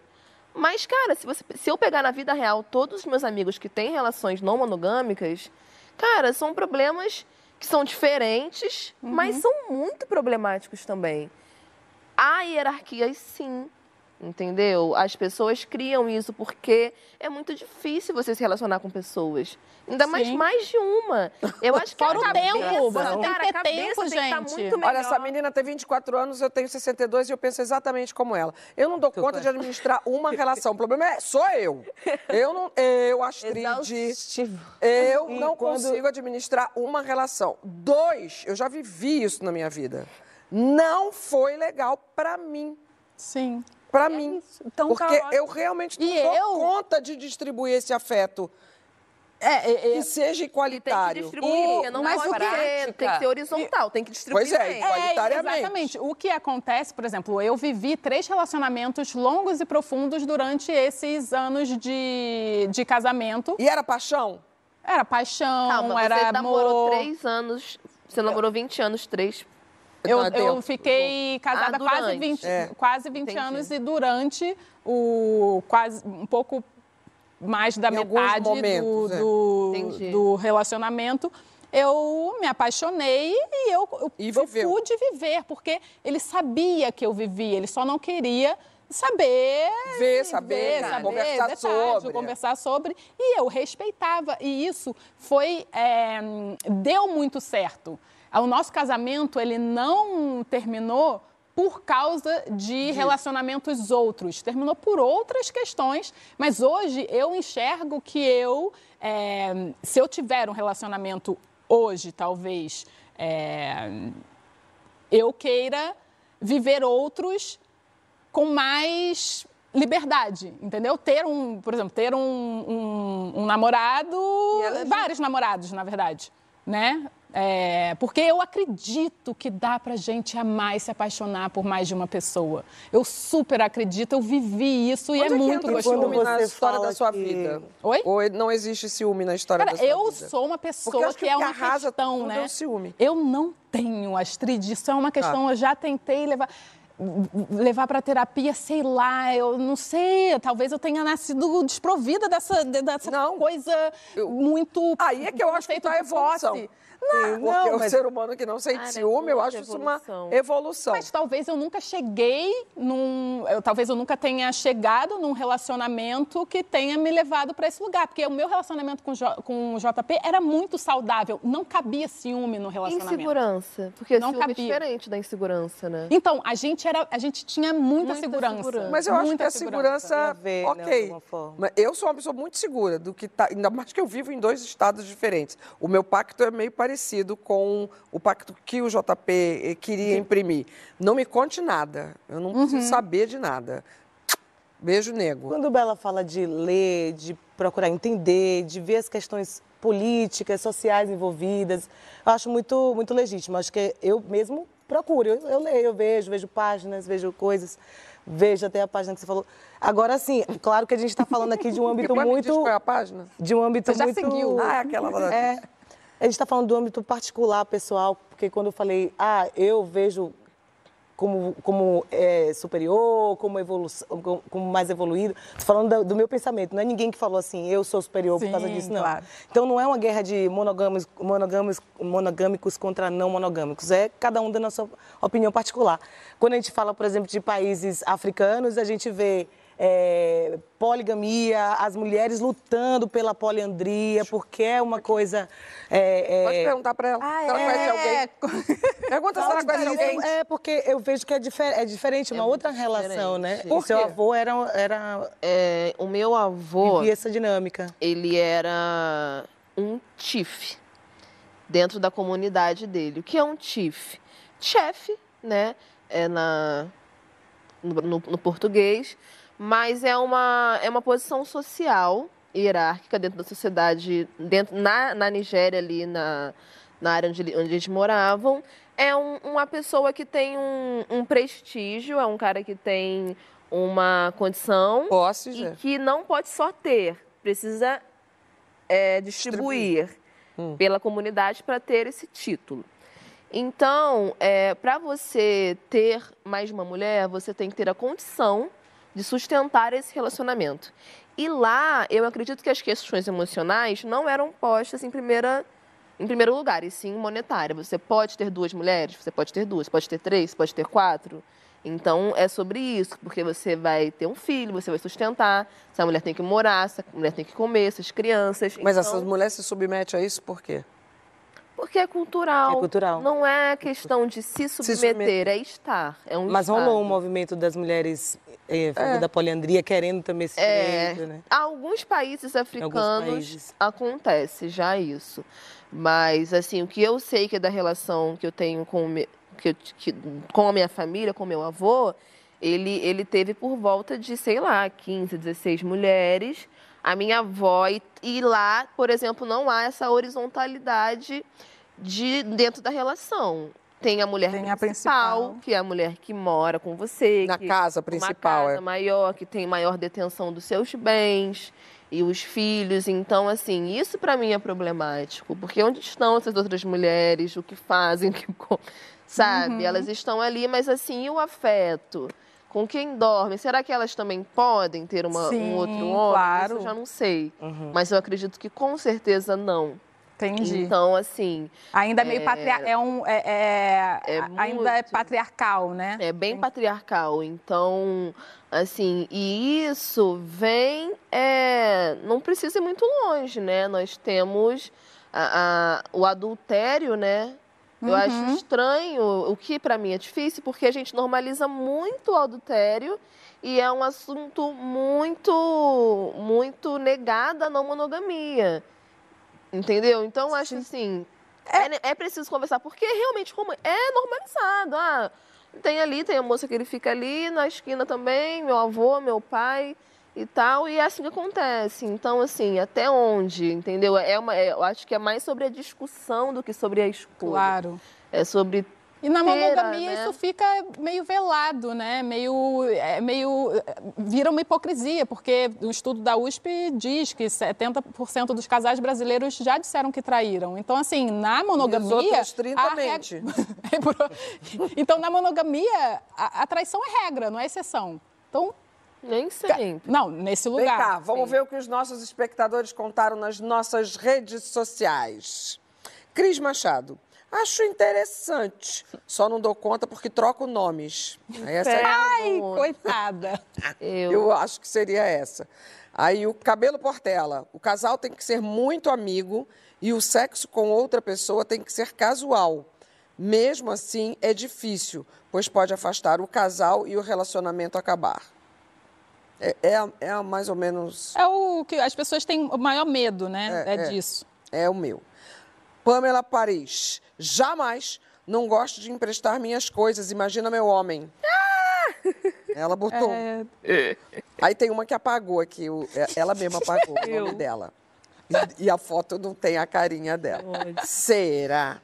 Mas, cara, se, você, se eu pegar na vida real todos os meus amigos que têm relações não monogâmicas, cara, são problemas que são diferentes, mas são muito problemáticos também. Há hierarquias, sim. Entendeu? As pessoas criam isso porque é muito difícil você se relacionar com pessoas. Ainda mais Sim. mais de uma. Eu acho que Fora a o cabeça, tempo, você tem que cara, ter a cabeça tempo, tem que tá gente. muito melhor. Olha, essa menina tem 24 anos, eu tenho 62 e eu penso exatamente como ela. Eu não dou conta de administrar uma relação. O problema é sou eu. Eu não, eu Astrid, Exaustivo. eu E não quando- consigo administrar uma relação. Dois, eu já vivi isso na minha vida. Não foi legal pra mim. Sim. Pra mim. Então, Porque caótico. eu realmente não E dou eu- conta de distribuir esse afeto. É, é, é, Que seja Tem que igualitário. distribuir, porque não mas pode o que- ser, tem que ser horizontal, tem que distribuir Pois é, bem. igualitariamente. exatamente. O que acontece, por exemplo, eu vivi três relacionamentos longos e profundos durante esses anos de, de casamento. E era paixão? Era paixão, Calma, era você namorou amor. três anos, você namorou 20 anos, três. Eu, é eu fiquei casada Ah, quase durante. 20, É. quase 20 Entendi. anos e durante o quase um pouco mais da Em metade momentos, do, é. do, Entendi. do relacionamento, eu me apaixonei e eu, eu, E eu pude viver, porque ele sabia que eu vivia, ele só não queria saber Ver, saber, saber conversar detalhes, sobre. conversar sobre e eu respeitava e isso foi é, deu muito certo o nosso casamento ele não terminou por causa de, relacionamentos outros terminou por outras questões mas hoje eu enxergo que eu é, se eu tiver um relacionamento hoje talvez é, eu queira viver outros com mais liberdade, entendeu? Ter um, por exemplo, ter um, um- um namorado, vários namorados, na verdade, né? É, porque eu acredito que dá pra gente amar e se apaixonar por mais de uma pessoa. Eu super acredito, eu vivi isso e Onde é que muito gostoso. ciúme na história da sua que- vida? Oi? Ou não existe ciúme na história Cara, da sua eu vida? sou uma eu pessoa que, que é uma questão, tudo né? é o ciúme. Eu não tenho, Astrid, isso é uma questão, eu já tentei levar levar para terapia, sei lá, eu não sei, talvez eu tenha nascido desprovida dessa, de- dessa Não. coisa muito Aí é que eu acho que tá a de posse. Não, porque não, o mas- ser humano que não sente é ciúme, eu muita acho isso uma evolução. Mas talvez eu nunca cheguei num. eu- talvez eu nunca tenha chegado num relacionamento que tenha me levado para esse lugar. Porque o meu relacionamento com, com o JP era muito saudável. Não cabia ciúme no relacionamento. Insegurança. Porque Não ciúme é cabia. diferente da insegurança, né? Então, a gente, era, a gente tinha muita, Muita segurança. segurança. Mas eu acho que Muita a segurança, Tem a ver, né, ok. Mas eu sou uma pessoa muito segura do que tá. Ainda mais que eu vivo em dois estados diferentes. O meu pacto é meio parecido com o pacto que o JP queria imprimir. Não me conte nada. Eu não Uhum. preciso saber de nada. Beijo, nego. Quando Bela fala de ler, de procurar entender, de ver as questões políticas, sociais envolvidas, eu acho muito, muito legítimo. Acho que eu mesmo procuro. Eu, eu leio, eu vejo, vejo páginas, vejo coisas, vejo até a página que você falou. Agora, sim, claro que a gente está falando aqui de um âmbito Depois me diz muito. qual é a página? De um âmbito Você já muito. seguiu. Ah, é aquela É. A gente está falando do âmbito particular, pessoal, porque quando eu falei, ah, eu vejo como, como é, superior, como, evolução, como, como mais evoluído, tô falando do, do meu pensamento. Não é ninguém que falou assim, eu sou superior por causa Sim, disso, não. claro. Então não é uma guerra de monogâmicos, monogâmicos, monogâmicos contra não monogâmicos. É cada um dando a sua opinião particular. Quando a gente fala, por exemplo, de países africanos, a gente vê é, poligamia, as mulheres lutando pela poliandria, porque é uma coisa. é, é, Pode perguntar pra ela. Ah, se ela conhece alguém. Pergunta se ela conhece alguém. É, porque eu vejo que é, difer é diferente, uma outra relação, né? diferente. O Por seu quê? avô era, era É, o meu avô, vivia essa dinâmica. ele era um TIF dentro da comunidade dele. O que é um TIF? Chefe, né? É na, no, no, no português, mas é uma, é uma posição social hierárquica dentro da sociedade, dentro, na, na Nigéria, ali na, na área onde, onde eles moravam. É um, uma pessoa que tem um, um prestígio, é um cara que tem uma condição Posses, e é. que não pode só ter, precisa é, distribuir, Hum. pela comunidade para ter esse título. Então, para você ter mais uma mulher, você tem que ter a condição de sustentar esse relacionamento. E lá, eu acredito que as questões emocionais não eram postas em primeira em primeiro lugar, e sim monetária. Você pode ter duas mulheres, você pode ter duas, pode ter três, pode ter quatro. Então é sobre isso, porque você vai ter um filho, você vai sustentar, essa mulher tem que morar, essa mulher tem que comer, essas crianças. Mas então, essas mulheres se submetem a isso por quê? Porque é cultural. É cultural. Não é questão de se submeter, submeter. é estar. É um Mas estado. rolou um movimento das mulheres a favor da poliandria querendo também esse É, direito, né? alguns países africanos países. acontece já isso. Mas, assim, o que eu sei que é da relação que eu tenho com, me- que- com a minha família, com meu avô, ele, ele teve por volta de, sei lá, 15, 16 mulheres. A minha avó, e, e lá, por exemplo, não há essa horizontalidade de, dentro da relação. Tem a mulher Tem a principal, principal. que é a mulher que mora com você. Na que- casa principal, uma casa é. maior, que tem maior detenção dos seus bens e os filhos. Então, assim, isso para mim é problemático. Porque onde estão essas outras mulheres? O que fazem? O que Sabe? Uhum. Elas estão ali, mas assim, e o afeto? Com quem dorme? Será que elas também podem ter uma, Sim, um outro homem? claro. Isso eu já não sei. Uhum. Mas eu acredito que com certeza não. Entendi. Então, assim, ainda é meio é- patriarcal. É um, é, é- É ainda é muito. patriarcal, né? É bem patriarcal. Então, assim, e isso vem. é, não precisa ir muito longe, né? Nós temos a- a- o adultério, né? Eu acho estranho, o que para mim é difícil, porque a gente normaliza muito o adultério e é um assunto muito, muito negado a não monogamia. Entendeu? Então, acho assim, é, é preciso conversar, porque realmente como é normalizado. Ah, tem ali, tem a moça que ele fica ali, na esquina também, meu avô, meu pai e tal, e é assim que acontece. Então, assim, até onde, entendeu? É uma, é- eu acho que é mais sobre a discussão do que sobre a escolha. Claro. É sobre E na monogamia né? isso fica meio velado, né? Meio, é, meio vira uma hipocrisia, porque o estudo da USP diz que 70% dos casais brasileiros já disseram que traíram. Então, assim, na monogamia. E os outros 30 a mente. então, na monogamia, a, a traição é regra, não é exceção. Então, nem sempre. não, nesse Vem lugar. cá, vamos sim. ver o que os nossos espectadores contaram nas nossas redes sociais. Cris Machado. Acho interessante. Só não dou conta porque troco nomes. Aí Essa é- Ai, coitada. Eu, Eu acho que seria essa. Aí o cabelo Portela. O casal tem que ser muito amigo e o sexo com outra pessoa tem que ser casual. Mesmo assim, é difícil, pois pode afastar o casal e o relacionamento acabar. É, é, é mais ou menos É o que as pessoas têm o maior medo, né? É, É, é. disso. é o meu. Pamela Paris. Jamais não gosto de emprestar minhas coisas. Imagina meu homem. Ela botou. É, Aí tem uma que apagou aqui, o- é- ela mesma apagou o nome dela. E, e a foto não tem a carinha dela. Será?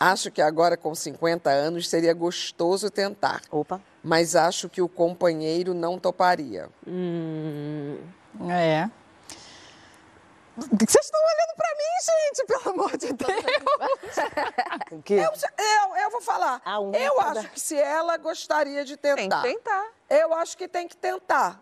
Acho que agora, com 50 anos, seria gostoso tentar. Opa. Mas acho que o companheiro não toparia. É. Vocês estão olhando pra mim, gente, pelo amor de Deus. O quê? Eu, eu, eu vou falar. Eu acho que se ela gostaria de Tem tentar, que tentar. eu acho que tem que tentar.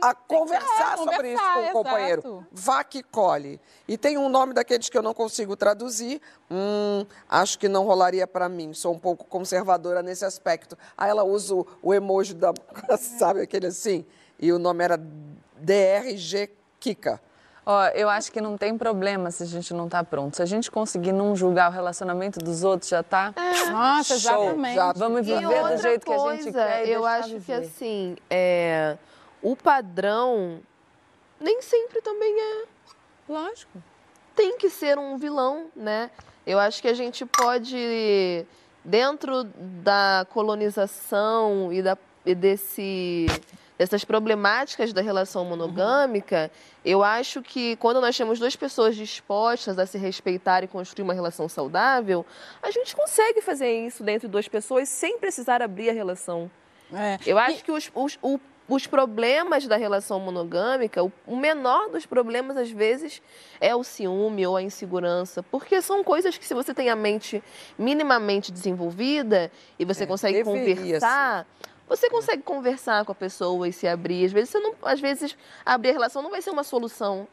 A conversar É, sobre isso conversar, com o companheiro. Vá que colhe. E tem um nome daqueles que eu não consigo traduzir. Hum, acho que não rolaria para mim. Sou um pouco conservadora nesse aspecto. Aí ela usa o, o emoji da. Sabe aquele assim? E o nome era DRG Kika. Ó, eu acho que não tem problema se a gente não tá pronto. Se a gente conseguir não julgar o relacionamento dos outros, já tá. Nossa, Show, exatamente. já- Vamos E viver outra do jeito que a gente coisa, quer. e eu acho que viver. assim, é, o padrão nem sempre também é. Lógico. tem que ser um vilão, né? Eu acho que a gente pode, dentro da colonização e, da, e desse dessas problemáticas da relação monogâmica, eu acho que quando nós temos duas pessoas dispostas a se respeitar e construir uma relação saudável, a gente consegue fazer isso dentro de duas pessoas sem precisar abrir a relação. É. Eu acho e... que os, os, o, os problemas da relação monogâmica, o, menor dos problemas, às vezes, é o ciúme ou a insegurança. Porque são coisas que, se você tem a mente minimamente desenvolvida e você é, consegue conversar. Ser você consegue conversar com a pessoa e se abrir. Às vezes, você não, às vezes abrir a relação não vai ser uma solução.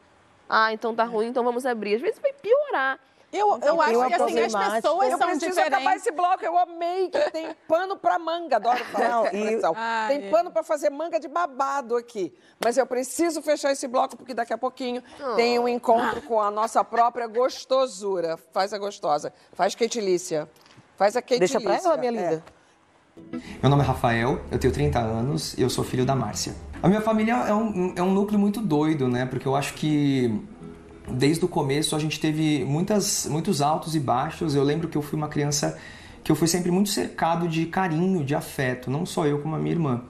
Ah, então tá ruim, então vamos abrir. Às vezes vai piorar. Eu, eu acho que assim, as pessoas eu são preciso diferentes. acabar esse bloco. Eu amei que tem pano para manga. Adoro falar não, e... ah, Tem é. pano para fazer manga de babado aqui. Mas eu preciso fechar esse bloco porque daqui a pouquinho oh. tem um encontro com a nossa própria gostosura. Faz a gostosa. Faz Ketilícia. Faz a. Deixa pra ela, minha linda. É. Meu nome é Rafael, eu tenho 30 anos e eu sou filho da Márcia. A minha família é um, é um núcleo muito doido, né? Porque eu acho que desde o começo a gente teve muitas, muitos altos e baixos. Eu lembro que eu fui uma criança que eu fui sempre muito cercado de carinho, de afeto, não só eu como a minha irmã.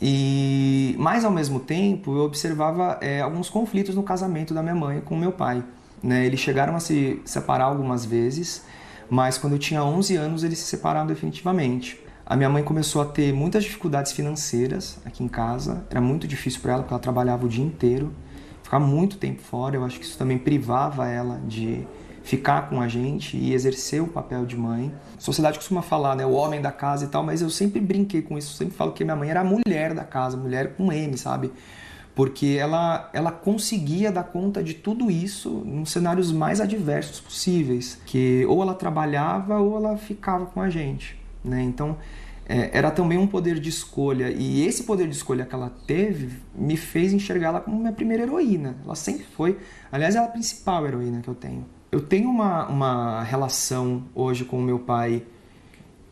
E mais ao mesmo tempo eu observava é, alguns conflitos no casamento da minha mãe com meu pai. Né? Eles chegaram a se separar algumas vezes, mas quando eu tinha 11 anos eles se separaram definitivamente. A minha mãe começou a ter muitas dificuldades financeiras aqui em casa. Era muito difícil para ela porque ela trabalhava o dia inteiro, ficar muito tempo fora. Eu acho que isso também privava ela de ficar com a gente e exercer o papel de mãe. A sociedade costuma falar, né, o homem da casa e tal, mas eu sempre brinquei com isso, sempre falo que minha mãe era a mulher da casa, mulher com M, sabe? Porque ela, ela conseguia dar conta de tudo isso nos cenários mais adversos possíveis, que ou ela trabalhava ou ela ficava com a gente. Né? Então, é, era também um poder de escolha. E esse poder de escolha que ela teve me fez enxergar ela como minha primeira heroína. Ela sempre foi. Aliás, ela é a principal heroína que eu tenho. Eu tenho uma, uma relação hoje com o meu pai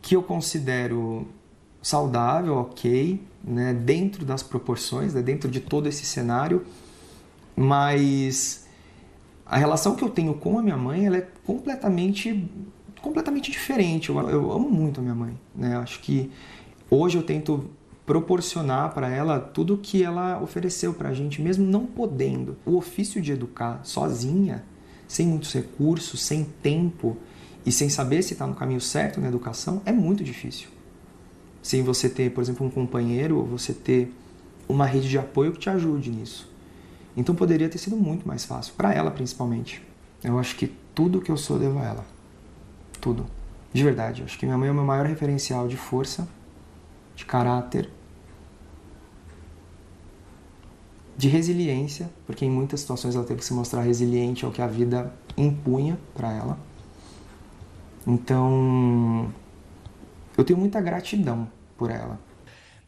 que eu considero saudável, ok, né? dentro das proporções, né? dentro de todo esse cenário. Mas a relação que eu tenho com a minha mãe ela é completamente completamente diferente. Eu, eu amo muito a minha mãe, né? Acho que hoje eu tento proporcionar para ela tudo que ela ofereceu para a gente, mesmo não podendo. O ofício de educar sozinha, sem muitos recursos, sem tempo e sem saber se está no caminho certo na educação, é muito difícil. Sem você ter, por exemplo, um companheiro ou você ter uma rede de apoio que te ajude nisso. Então poderia ter sido muito mais fácil, para ela principalmente. Eu acho que tudo que eu sou devo a ela tudo. De verdade. Acho que minha mãe é o meu maior referencial de força, de caráter, de resiliência, porque em muitas situações ela teve que se mostrar resiliente ao que a vida impunha para ela. Então, eu tenho muita gratidão por ela.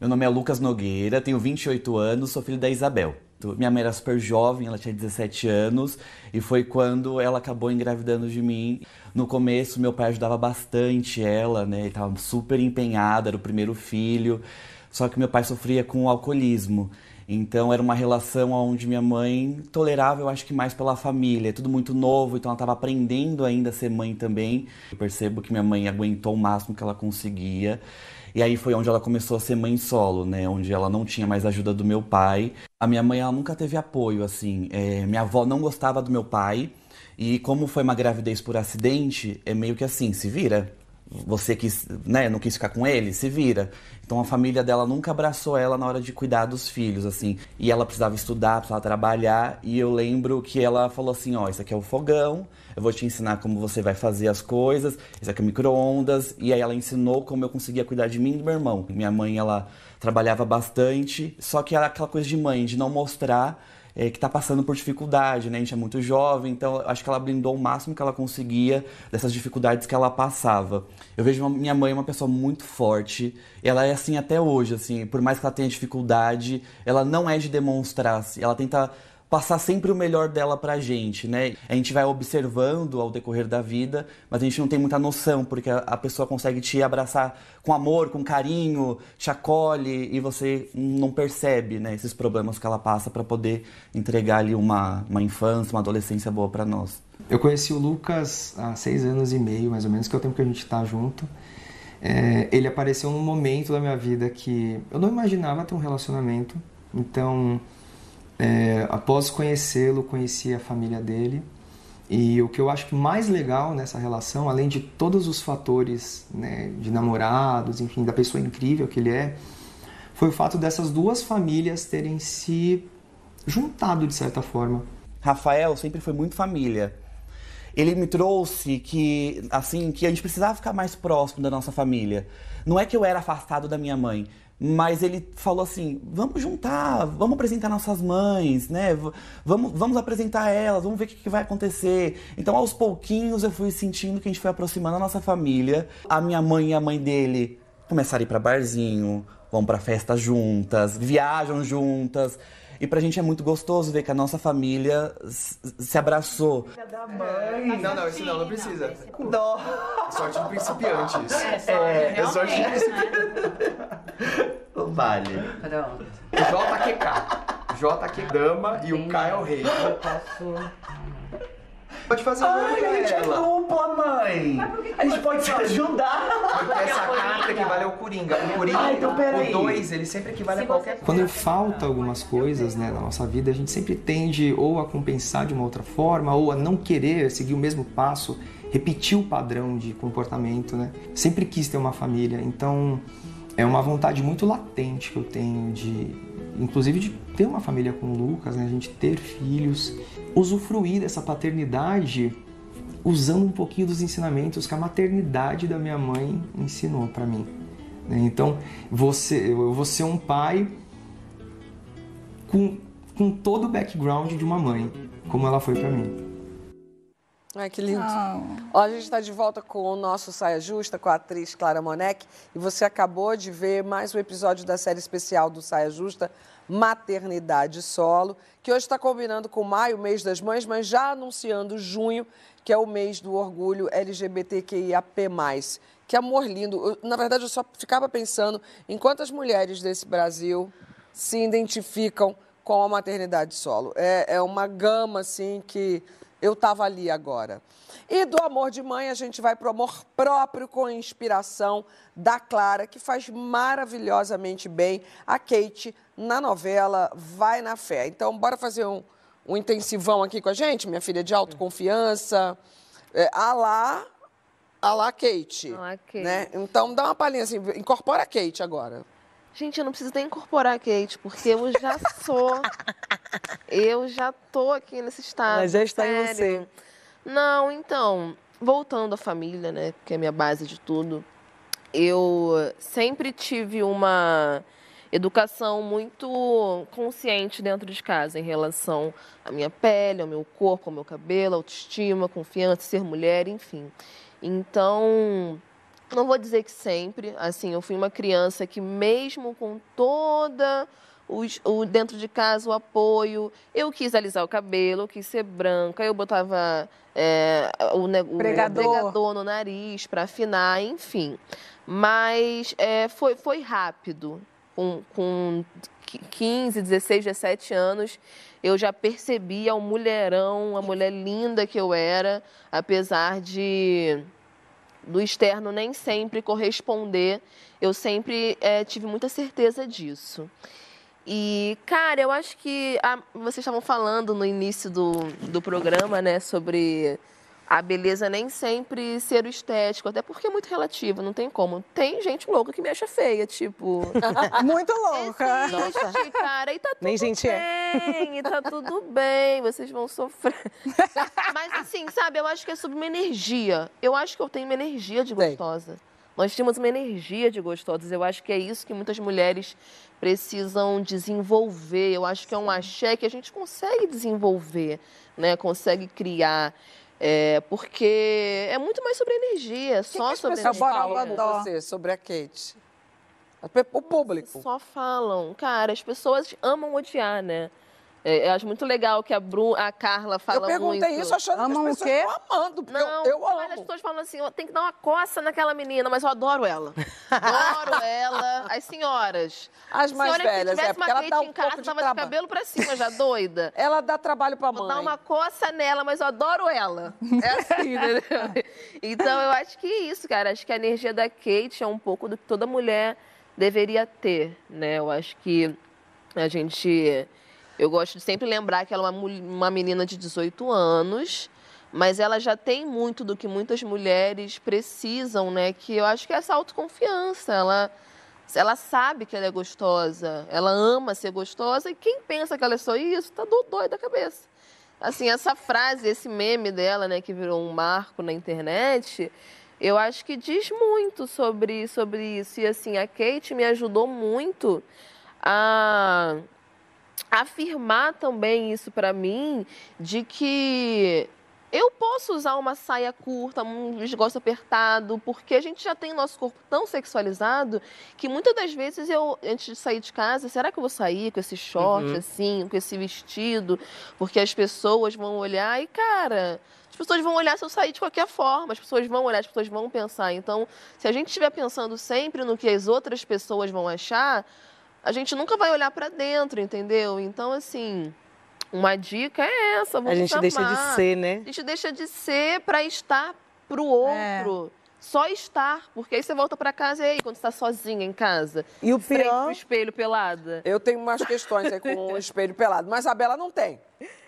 Meu nome é Lucas Nogueira, tenho 28 anos, sou filho da Isabel. Minha mãe era super jovem, ela tinha 17 anos, e foi quando ela acabou engravidando de mim. No começo, meu pai ajudava bastante ela, né? Ele estava super empenhado, era o primeiro filho. Só que meu pai sofria com o alcoolismo. Então era uma relação onde minha mãe tolerava, eu acho que mais pela família, é tudo muito novo, então ela estava aprendendo ainda a ser mãe também. Eu percebo que minha mãe aguentou o máximo que ela conseguia. E aí foi onde ela começou a ser mãe solo, né? Onde ela não tinha mais ajuda do meu pai. A minha mãe, ela nunca teve apoio, assim. É, minha avó não gostava do meu pai. E como foi uma gravidez por acidente, é meio que assim, se vira. Você quis, né, não quis ficar com ele, se vira. Então a família dela nunca abraçou ela na hora de cuidar dos filhos, assim. E ela precisava estudar, precisava trabalhar. E eu lembro que ela falou assim: ó, isso aqui é o fogão, eu vou te ensinar como você vai fazer as coisas, isso aqui é micro-ondas. E aí ela ensinou como eu conseguia cuidar de mim e do meu irmão. Minha mãe, ela trabalhava bastante, só que era aquela coisa de mãe, de não mostrar é, que está passando por dificuldade, né? A gente é muito jovem, então acho que ela blindou o máximo que ela conseguia dessas dificuldades que ela passava. Eu vejo minha mãe uma pessoa muito forte, ela é assim até hoje, assim, por mais que ela tenha dificuldade, ela não é de demonstrar, ela tenta passar sempre o melhor dela pra gente, né? A gente vai observando ao decorrer da vida, mas a gente não tem muita noção, porque a, pessoa consegue te abraçar com amor, com carinho, te acolhe e você não percebe, né, esses problemas que ela passa para poder entregar ali uma, uma infância, uma adolescência boa para nós. Eu conheci o Lucas há seis anos e meio, mais ou menos, que é o tempo que a gente está junto. É, ele apareceu num momento da minha vida que eu não imaginava ter um relacionamento. Então, é, após conhecê-lo, conheci a família dele. E o que eu acho mais legal nessa relação, além de todos os fatores né, de namorados, enfim, da pessoa incrível que ele é, foi o fato dessas duas famílias terem se juntado de certa forma. Rafael sempre foi muito família. Ele me trouxe que, assim, que a gente precisava ficar mais próximo da nossa família. Não é que eu era afastado da minha mãe, mas ele falou assim: vamos juntar, vamos apresentar nossas mães, né? Vamos, vamos apresentar elas, vamos ver o que, que, vai acontecer. Então, aos pouquinhos, eu fui sentindo que a gente foi aproximando a nossa família. A minha mãe e a mãe dele começaram a ir para barzinho, vão para festa juntas, viajam juntas. E pra gente é muito gostoso ver que a nossa família se abraçou. Da mãe. Não, não, isso não, não precisa. Dó. Sorte de principiantes. É, é sorte de principiantes. Vale. Pronto. JQK. JQ dama e o K é o rei. Eu posso. Pode fazer Ai, a gente é dupla, mãe. A gente pode se ajudar. Porque essa carta equivale ao Coringa. O Coringa, ah, então, o 2, ele sempre equivale a qualquer coisa. Quando falta algumas coisas né, na nossa vida, a gente sempre tende ou a compensar de uma outra forma, ou a não querer seguir o mesmo passo, repetir o padrão de comportamento, né? Sempre quis ter uma família, então é uma vontade muito latente que eu tenho de, inclusive, de ter uma família com o Lucas, né? A gente ter filhos usufruir dessa paternidade usando um pouquinho dos ensinamentos que a maternidade da minha mãe ensinou para mim. Né? Então, você, eu vou ser um pai com, com todo o background de uma mãe, como ela foi para mim. Ai, que lindo. Ó, a gente está de volta com o nosso Saia Justa, com a atriz Clara Monek. E você acabou de ver mais um episódio da série especial do Saia Justa, Maternidade Solo, que hoje está combinando com maio, mês das mães, mas já anunciando junho, que é o mês do orgulho LGBTQIAP+. Que amor lindo. Eu, na verdade, eu só ficava pensando em quantas mulheres desse Brasil se identificam com a maternidade solo. É, é uma gama, assim, que eu estava ali agora. E do amor de mãe, a gente vai para o amor próprio com inspiração da Clara, que faz maravilhosamente bem a Kate na novela Vai na Fé. Então, bora fazer um, um intensivão aqui com a gente, minha filha, de autoconfiança. É, alá, alá Kate. Alá Kate. Né? Então, dá uma palhinha assim, incorpora a Kate agora. Gente, eu não preciso nem incorporar a Kate, porque eu já sou. eu já tô aqui nesse estado. Mas já está sério. em você. Não, então, voltando à família, né, que é a minha base de tudo, eu sempre tive uma educação muito consciente dentro de casa em relação à minha pele, ao meu corpo, ao meu cabelo, autoestima, confiança, ser mulher, enfim. Então, não vou dizer que sempre, assim, eu fui uma criança que mesmo com toda os, o, dentro de casa o apoio. Eu quis alisar o cabelo, eu quis ser branca, eu botava é, o, o pregador. pregador. no nariz para afinar, enfim. Mas é, foi, foi rápido. Com, com 15, 16, 17 anos, eu já percebia o mulherão, a mulher linda que eu era, apesar de do externo nem sempre corresponder. Eu sempre é, tive muita certeza disso. E, cara, eu acho que a, vocês estavam falando no início do, do programa, né, sobre a beleza nem sempre ser o estético, até porque é muito relativo, não tem como. Tem gente louca que me acha feia, tipo. muito louca. Existe, cara, e tá tudo Nem gente é. bem, é. e tá tudo bem, vocês vão sofrer. Mas assim, sabe, eu acho que é sobre uma energia. Eu acho que eu tenho uma energia de gostosa. Tem. Nós temos uma energia de gostosas. Eu acho que é isso que muitas mulheres precisam desenvolver. Eu acho que é um axé que a gente consegue desenvolver, né? consegue criar. É, porque é muito mais sobre energia, que só que sobre energia. Falam com você sobre a Kate? O público. Só falam. Cara, as pessoas amam odiar, né? É, eu acho muito legal que a, Bru, a Carla fala Eu perguntei muito. isso achando Amam que as pessoas estão amando, porque Não, eu, eu mas as amo. pessoas falam assim, tem que dar uma coça naquela menina, mas eu adoro ela. Adoro ela. As senhoras. As mais Senhora, velhas, se tivesse é, uma porque ela Kate dá um em casa, pouco de tava de trabalho. cabelo pra cima já, doida. Ela dá trabalho pra Vou mãe. dar uma coça nela, mas eu adoro ela. É assim, entendeu? Então eu acho que é isso, cara. Acho que a energia da Kate é um pouco do que toda mulher deveria ter, né? Eu acho que a gente. Eu gosto de sempre lembrar que ela é uma, uma menina de 18 anos, mas ela já tem muito do que muitas mulheres precisam, né? Que eu acho que é essa autoconfiança. Ela. Ela sabe que ela é gostosa, ela ama ser gostosa, e quem pensa que ela é só isso, tá do- doido da cabeça. Assim, essa frase, esse meme dela, né, que virou um marco na internet, eu acho que diz muito sobre, sobre isso. E assim, a Kate me ajudou muito a afirmar também isso pra mim, de que eu posso usar uma saia curta, um esgosto apertado, porque a gente já tem nosso corpo tão sexualizado que muitas das vezes eu, antes de sair de casa, será que eu vou sair com esse short Uhum. assim, com esse vestido? Porque as pessoas vão olhar e, cara, as pessoas vão olhar se eu sair de qualquer forma, as pessoas vão olhar, as pessoas vão pensar. Então, se a gente estiver pensando sempre no que as outras pessoas vão achar, a gente nunca vai olhar pra dentro, entendeu? Então, assim, uma dica é essa. A gente deixa de ser, né? A gente deixa de ser pra estar pro outro. Só estar, porque aí você volta pra casa e aí, quando você tá sozinha em casa. E o frente pior- pro espelho pelada. Eu tenho umas questões aí com o espelho pelado, mas a Bela não tem.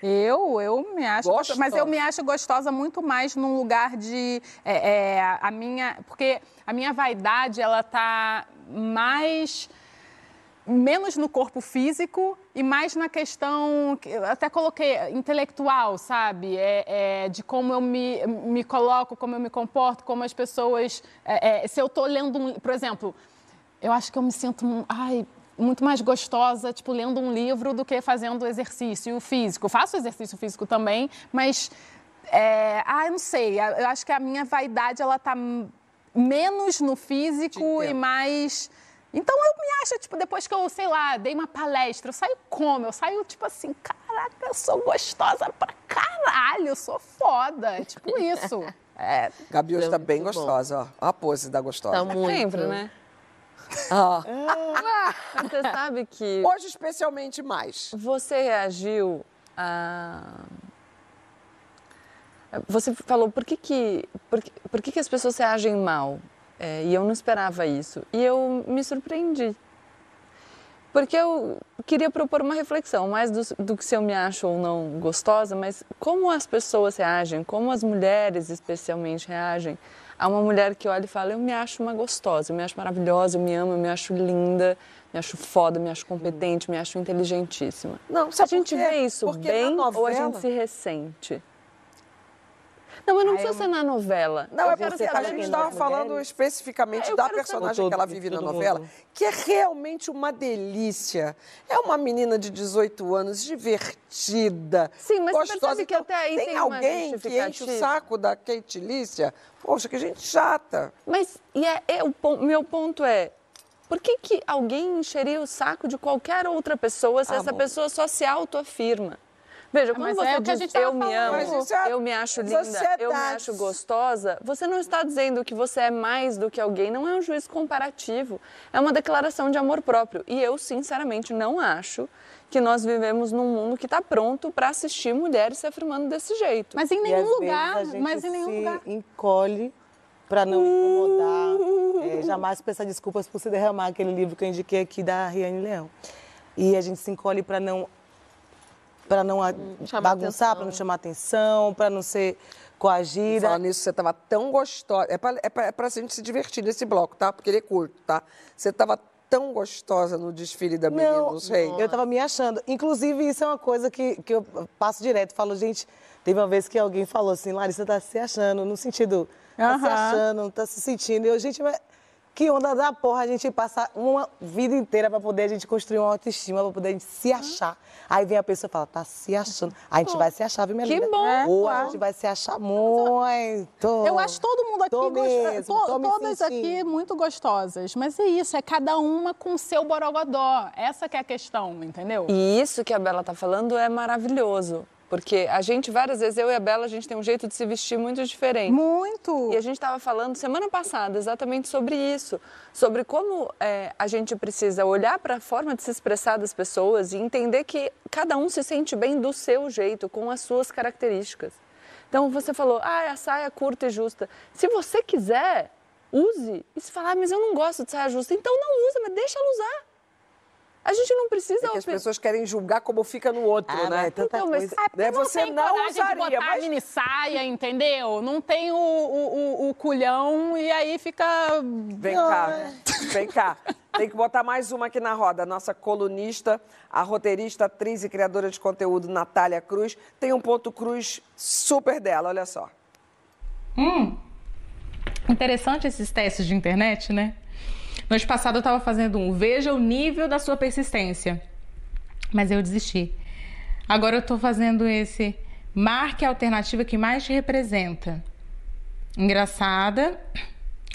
Eu, eu me acho, Gostosa. mas eu me acho gostosa muito mais num lugar de é, é, a minha, porque a minha vaidade ela tá mais menos no corpo físico e mais na questão, até coloquei, intelectual, sabe? É, é, de como eu me, me coloco, como eu me comporto, como as pessoas... é, é, se eu tô lendo um... Por exemplo, eu acho que eu me sinto, ai, muito mais gostosa, tipo, lendo um livro do que fazendo exercício físico. Eu faço exercício físico também, mas, é, ah, eu não sei, eu acho que a minha vaidade, ela tá menos no físico e mais... Então eu me acho, tipo, depois que eu, sei lá, dei uma palestra, eu saio como? Eu saio, tipo assim, caraca, eu sou gostosa pra caralho, eu sou foda. Tipo isso. É. Gabi hoje É tá bem gostosa, ó. Ó a pose da gostosa. Tá muito. Sempre, né? Ó. Você sabe que. Hoje, especialmente mais. Você reagiu a. Você falou por que, que, por que, por que, que as pessoas reagem mal? É, e eu não esperava isso. E eu me surpreendi. Porque eu queria propor uma reflexão, mais do, do que se eu me acho ou não gostosa, mas como as pessoas reagem, como as mulheres especialmente reagem a uma mulher que olha e fala: Eu me acho uma gostosa, eu me acho maravilhosa, eu me amo, eu me acho linda, me acho foda, me acho competente, me acho inteligentíssima. Não, a sabe gente por quê? vê isso bem na ou a gente novela- se ressente? Não, mas não Ah, precisa ser na novela. Não, Eu é porque a gente estava mulheres. falando especificamente É, da personagem saber. que ela Todo- vive na todo novela, mundo. que é realmente uma delícia. É uma menina de 18 anos, divertida. Sim, mas você gostosa. percebe que Então, até aí tem uma alguém que enche o saco da Kate Lícia? Poxa, que gente chata. Mas e é, é o meu ponto é, por que, que alguém encheria o saco de qualquer outra pessoa se Ah, essa pessoa só se autoafirma? Veja, quando mas você é diz eu me amo, é eu me acho linda, eu me sociedade. acho gostosa, você não está dizendo que você é mais do que alguém, não é um juízo comparativo, é uma declaração de amor próprio. E eu, sinceramente, não acho que nós vivemos num mundo que está pronto para assistir mulheres se afirmando desse jeito. Mas em E nenhum às lugar, vezes a gente mas em nenhum se lugar. encolhe para não incomodar, é, jamais peçar desculpas por se derramar aquele livro que eu indiquei aqui da Riane Leão. E a gente se encolhe para não para não chamar bagunçar, para não chamar atenção, para não ser coagida. Falando nisso, você estava tão gostosa. É pra, é, pra, é pra gente se divertir nesse bloco, tá? Porque ele é curto, tá? Você estava tão gostosa no desfile da Menina Não, dos Reis. eu tava me achando. Inclusive, isso é uma coisa que, que eu passo direto. Falo, gente, teve uma vez que alguém falou assim, Larissa tá se achando, no sentido, tá se Aham. achando, tá se sentindo. E eu, gente, mas Que onda da porra a gente passa uma vida inteira pra poder a gente construir uma autoestima, pra poder a gente se achar. Aí vem a pessoa e fala, tá se achando. A gente vai se achar, viu, minha Que linda? bom, Ou a gente vai se achar muito. Eu acho todo mundo aqui, Tô gosto- mesmo, to- tô me todas sentindo. aqui muito gostosas. Mas é isso, é cada uma com o seu borogodó. Essa que é a questão, entendeu? E isso que a Bela tá falando é maravilhoso. Porque a gente, várias vezes, eu e a Bela, a gente tem um jeito de se vestir muito diferente. Muito! E a gente estava falando semana passada exatamente sobre isso. Sobre como é, a gente precisa olhar para a forma de se expressar das pessoas e entender que cada um se sente bem do seu jeito, com as suas características. Então você falou, ah, a saia curta e justa. Se você quiser, use. E se falar, "Ah, mas eu não gosto de saia justa, então não usa, mas deixa ela usar. A gente não precisa. É que as pessoas querem julgar como fica no outro, Ah, né? mas é tanta Então, mas coisa. é Né, não você tem não coragem usaria, de botar mas- a mini saia, entendeu? Não tem o, o, o, o culhão e aí fica... Vem cá, vem cá. Tem que botar mais uma aqui na roda. A Nossa colunista, a roteirista, atriz e criadora de conteúdo, Natália Cruz, tem um ponto cruz super dela, olha só. Hum, interessante esses testes de internet, né? Ano passado eu estava fazendo um veja o nível da sua persistência, mas eu desisti. Agora eu estou fazendo esse marque a alternativa que mais te representa. Engraçada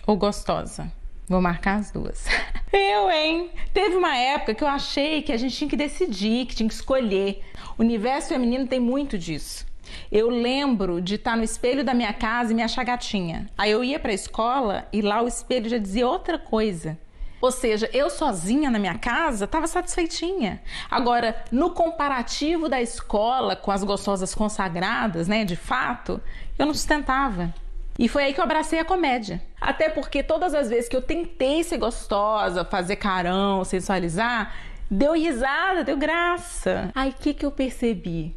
ou gostosa? Vou marcar as duas. Eu, hein? Teve uma época que eu achei que a gente tinha que decidir, que tinha que escolher. O universo feminino tem muito disso. Eu lembro de estar no espelho da minha casa e me achar gatinha. Aí eu ia pra escola e lá o espelho já dizia outra coisa. Ou seja, eu sozinha na minha casa estava satisfeitinha. Agora, no comparativo da escola com as gostosas consagradas, né, de fato, eu não sustentava. E foi aí que eu abracei a comédia. Até porque todas as vezes que eu tentei ser gostosa, fazer carão, sensualizar, deu risada, deu graça. Aí o que, que eu percebi?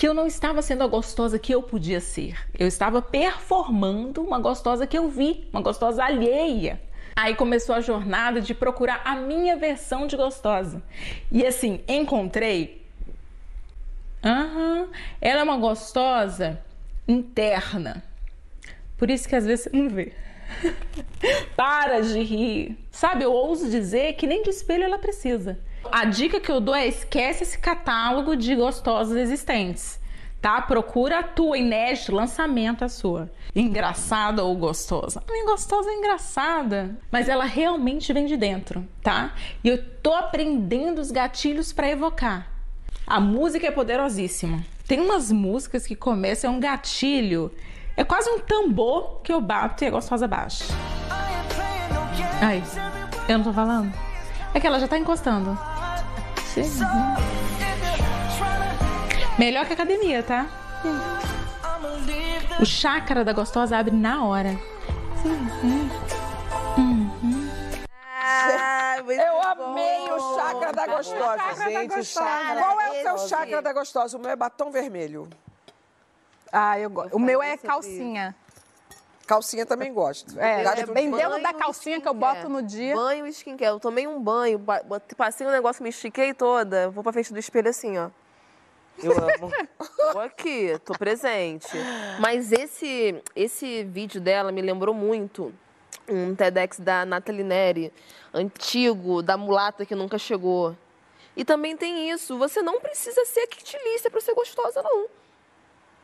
Que eu não estava sendo a gostosa que eu podia ser. Eu estava performando uma gostosa que eu vi, uma gostosa alheia. Aí começou a jornada de procurar a minha versão de gostosa. E assim, encontrei. Aham, ela é uma gostosa interna. Por isso que às vezes você não vê. Para de rir. Sabe, eu ouso dizer que nem de espelho ela precisa. A dica que eu dou é esquece esse catálogo de gostosas existentes. Tá? Procura a tua inédito lançamento a sua. Engraçada ou gostosa? A minha gostosa é engraçada, mas ela realmente vem de dentro, tá? E eu tô aprendendo os gatilhos para evocar. A música é poderosíssima. Tem umas músicas que começam é um gatilho, é quase um tambor que eu bato e a gostosa baixa. Aí, eu não tô falando? É que ela já tá encostando. Sim. Melhor que academia, tá? O chácara da gostosa abre na hora. Eu amei o chakra da gostosa. Gente, o chakra Qual é o seu chakra da gostosa? O meu é batom vermelho. Ah, eu gosto. O meu é calcinha. Calcinha também gosto. É, é bem de- dentro da calcinha que eu boto no dia. Banho e skincare. Eu tomei um banho, passei um negócio, me estiquei toda. Vou pra frente do espelho assim, ó. Eu amo. Tô aqui, tô presente. Mas esse, esse vídeo dela me lembrou muito um TEDx da Nathalie Neri, antigo, da mulata que nunca chegou. E também tem isso, você não precisa ser quitilícia pra ser gostosa, não.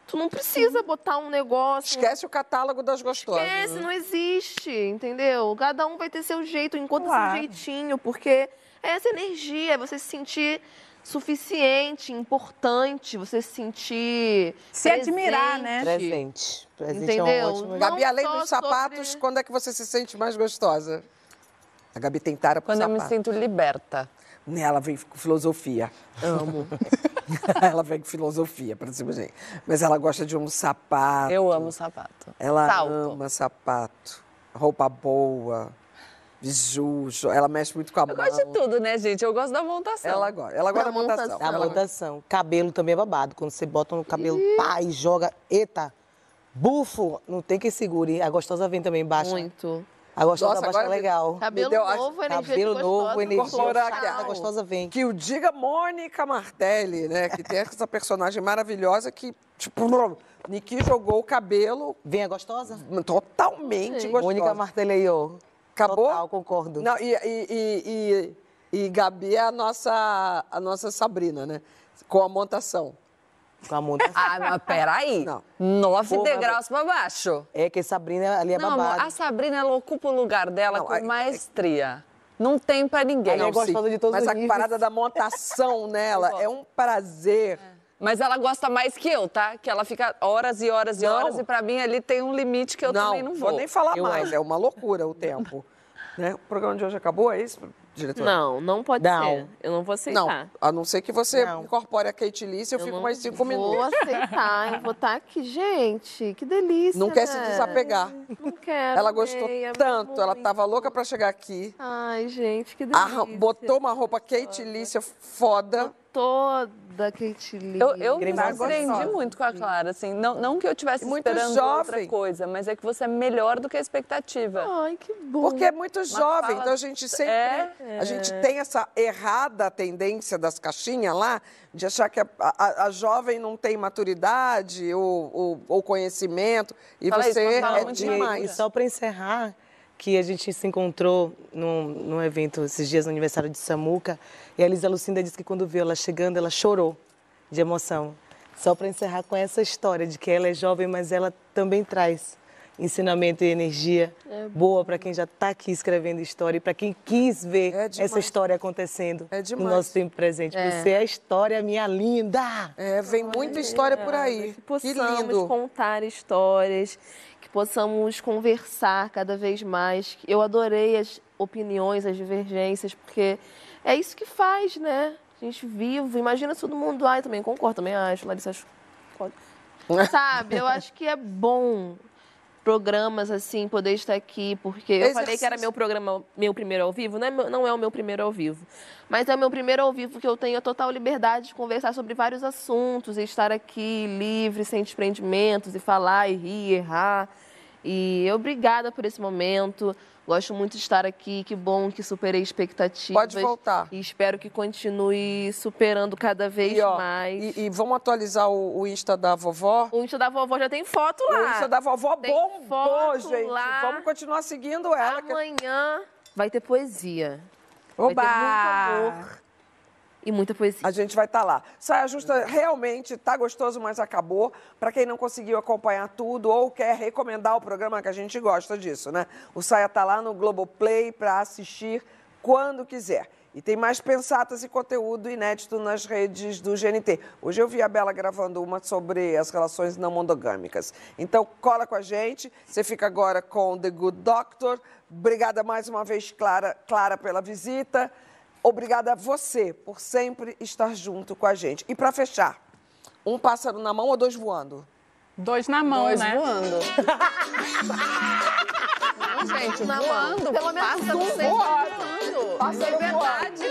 Tu não precisa botar um negócio... Esquece o catálogo das gostosas. Esquece, não existe, entendeu? Cada um vai ter seu jeito, encontra Claro. seu jeitinho, porque é essa energia, é você se sentir suficiente, importante, você se sentir. Se admirar, né? Presente. Presente é Entendeu? um ótimo. Gabi, além dos sapatos, sobre- quando é que você se sente mais gostosa? A Gabi tem tara pro Quando eu me sapato. sinto liberta. Ela vem com filosofia. Amo. ela vem com filosofia pra cima, gente. Mas ela gosta de um sapato. Eu amo sapato. Ela Salto. ama sapato. Roupa boa. Biju. Ela mexe muito com a Eu mão. gosto de tudo, né, gente? Eu gosto da montação. Ela gosta. Ela gosta da Da montação. montação. A Ela- montação. Cabelo também é babado. Quando você bota no cabelo, pá, e joga. Eita! Bufo! Não tem que segure. A gostosa vem também baixa. Muito. A gostosa Nossa, baixa agora legal. Cabelo deu- novo, energia Cabelo de novo, gostosa, energia. A gostosa vem. Que o diga Mônica Martelli, né? Que tem essa personagem maravilhosa que, tipo, Niki jogou o cabelo Vem a gostosa? totalmente gostosa. Mônica Martelei, ó. Acabou? Total, concordo. Não, e, e, e, e, e Gabi é a nossa, a nossa Sabrina, né? Com a montação. Com a. Ah, mas peraí. Nove Porra, degraus pra baixo. É que Sabrina ali é não, babado. amor, a Sabrina, ela ocupa o lugar dela Não, com é- maestria. Não tem pra ninguém. Não, sim, Mas a parada da montação nela é um prazer. Mas ela gosta mais que eu, tá? Que ela fica horas e horas e Não. horas e pra mim ali tem um limite que eu também não vou. vou nem falar Eu mais, acho. é uma loucura o tempo. né? O programa de hoje acabou, é isso, diretor? Não, não pode Não. ser. Eu não vou aceitar. Não, a não ser que você Não. incorpore a Kate Lice, eu, Eu fico mais cinco vou minutos. aceitar, eu vou estar aqui. Gente, que delícia, Não quer se né? desapegar. Não quero. Ela gostou amei, amei tanto, ela tava louca pra chegar aqui. Ai, gente, que delícia. Arran- botou uma roupa Kate Lícia foda. Toda Kate Lee. Eu, eu me Cremosa. surpreendi muito com a Clara, assim. Não, não que eu tivesse muito esperando jovem. outra coisa, mas é que você é melhor do que a expectativa. Ai, que bom. Porque é muito jovem, fala- então a gente sempre. É? A gente tem essa errada tendência das caixinhas lá, de achar que a, a- a jovem não tem maturidade ou, ou- ou conhecimento. E Fala isso, você fala é demais. E só para encerrar, que a gente se encontrou num, num evento esses dias no aniversário de Samuca, e a Elisa Lucinda disse que quando viu ela chegando, ela chorou de emoção. Só para encerrar com essa história de que ela é jovem, mas ela também traz ensinamento e energia É boa para quem já está aqui escrevendo história e para quem quis ver É essa história acontecendo no demais. nosso tempo presente. É. Você é a história, minha linda! É, vem muita história por aí. Que Que possamos lindo. contar histórias, que possamos conversar cada vez mais. Eu adorei as opiniões, as divergências, porque é isso que faz, né? A gente vivo. Imagina se todo mundo. Ai, também concordo, também acho. Larissa acho. Sabe? Eu acho que é bom programas assim, poder estar aqui, porque eu falei que era meu programa, meu primeiro ao vivo, não é, meu- não é o meu primeiro ao vivo, mas é o meu primeiro ao vivo que eu tenho a total liberdade de conversar sobre vários assuntos e estar aqui livre, sem desprendimentos, e falar, e rir, errar. E obrigada por esse momento. Gosto muito de estar aqui. Que bom que superei expectativas. Pode voltar. E espero que continue superando cada vez E, ó, mais. E, e vamos atualizar o, o Insta da vovó? O Insta da vovó já tem foto lá. O Insta da vovó Tem bombou, foto gente. lá. Vamos continuar seguindo ela. que- Amanhã vai ter poesia. Oba! Vai ter muito amor e muita poesia. A gente vai estar lá. Saia Justa realmente tá gostoso, mas acabou. Para quem não conseguiu acompanhar tudo ou quer recomendar o programa, que a gente gosta disso, né? O Saia tá lá no Globoplay para assistir quando quiser. E tem mais pensatas e conteúdo inédito nas redes do GNT. Hoje eu vi a Bela gravando uma sobre as relações não monogâmicas. Então, cola com a gente. Você fica agora com The Good Doctor. Obrigada mais uma vez, Clara, Clara pela visita. Obrigada a você por sempre estar junto com a gente. E para fechar, um pássaro na mão ou dois voando? Dois na mão, Dois né? voando. Não, gente, Na mão. voando. Pelo menos pássaro um voando. voando. Pássaro Liberdade,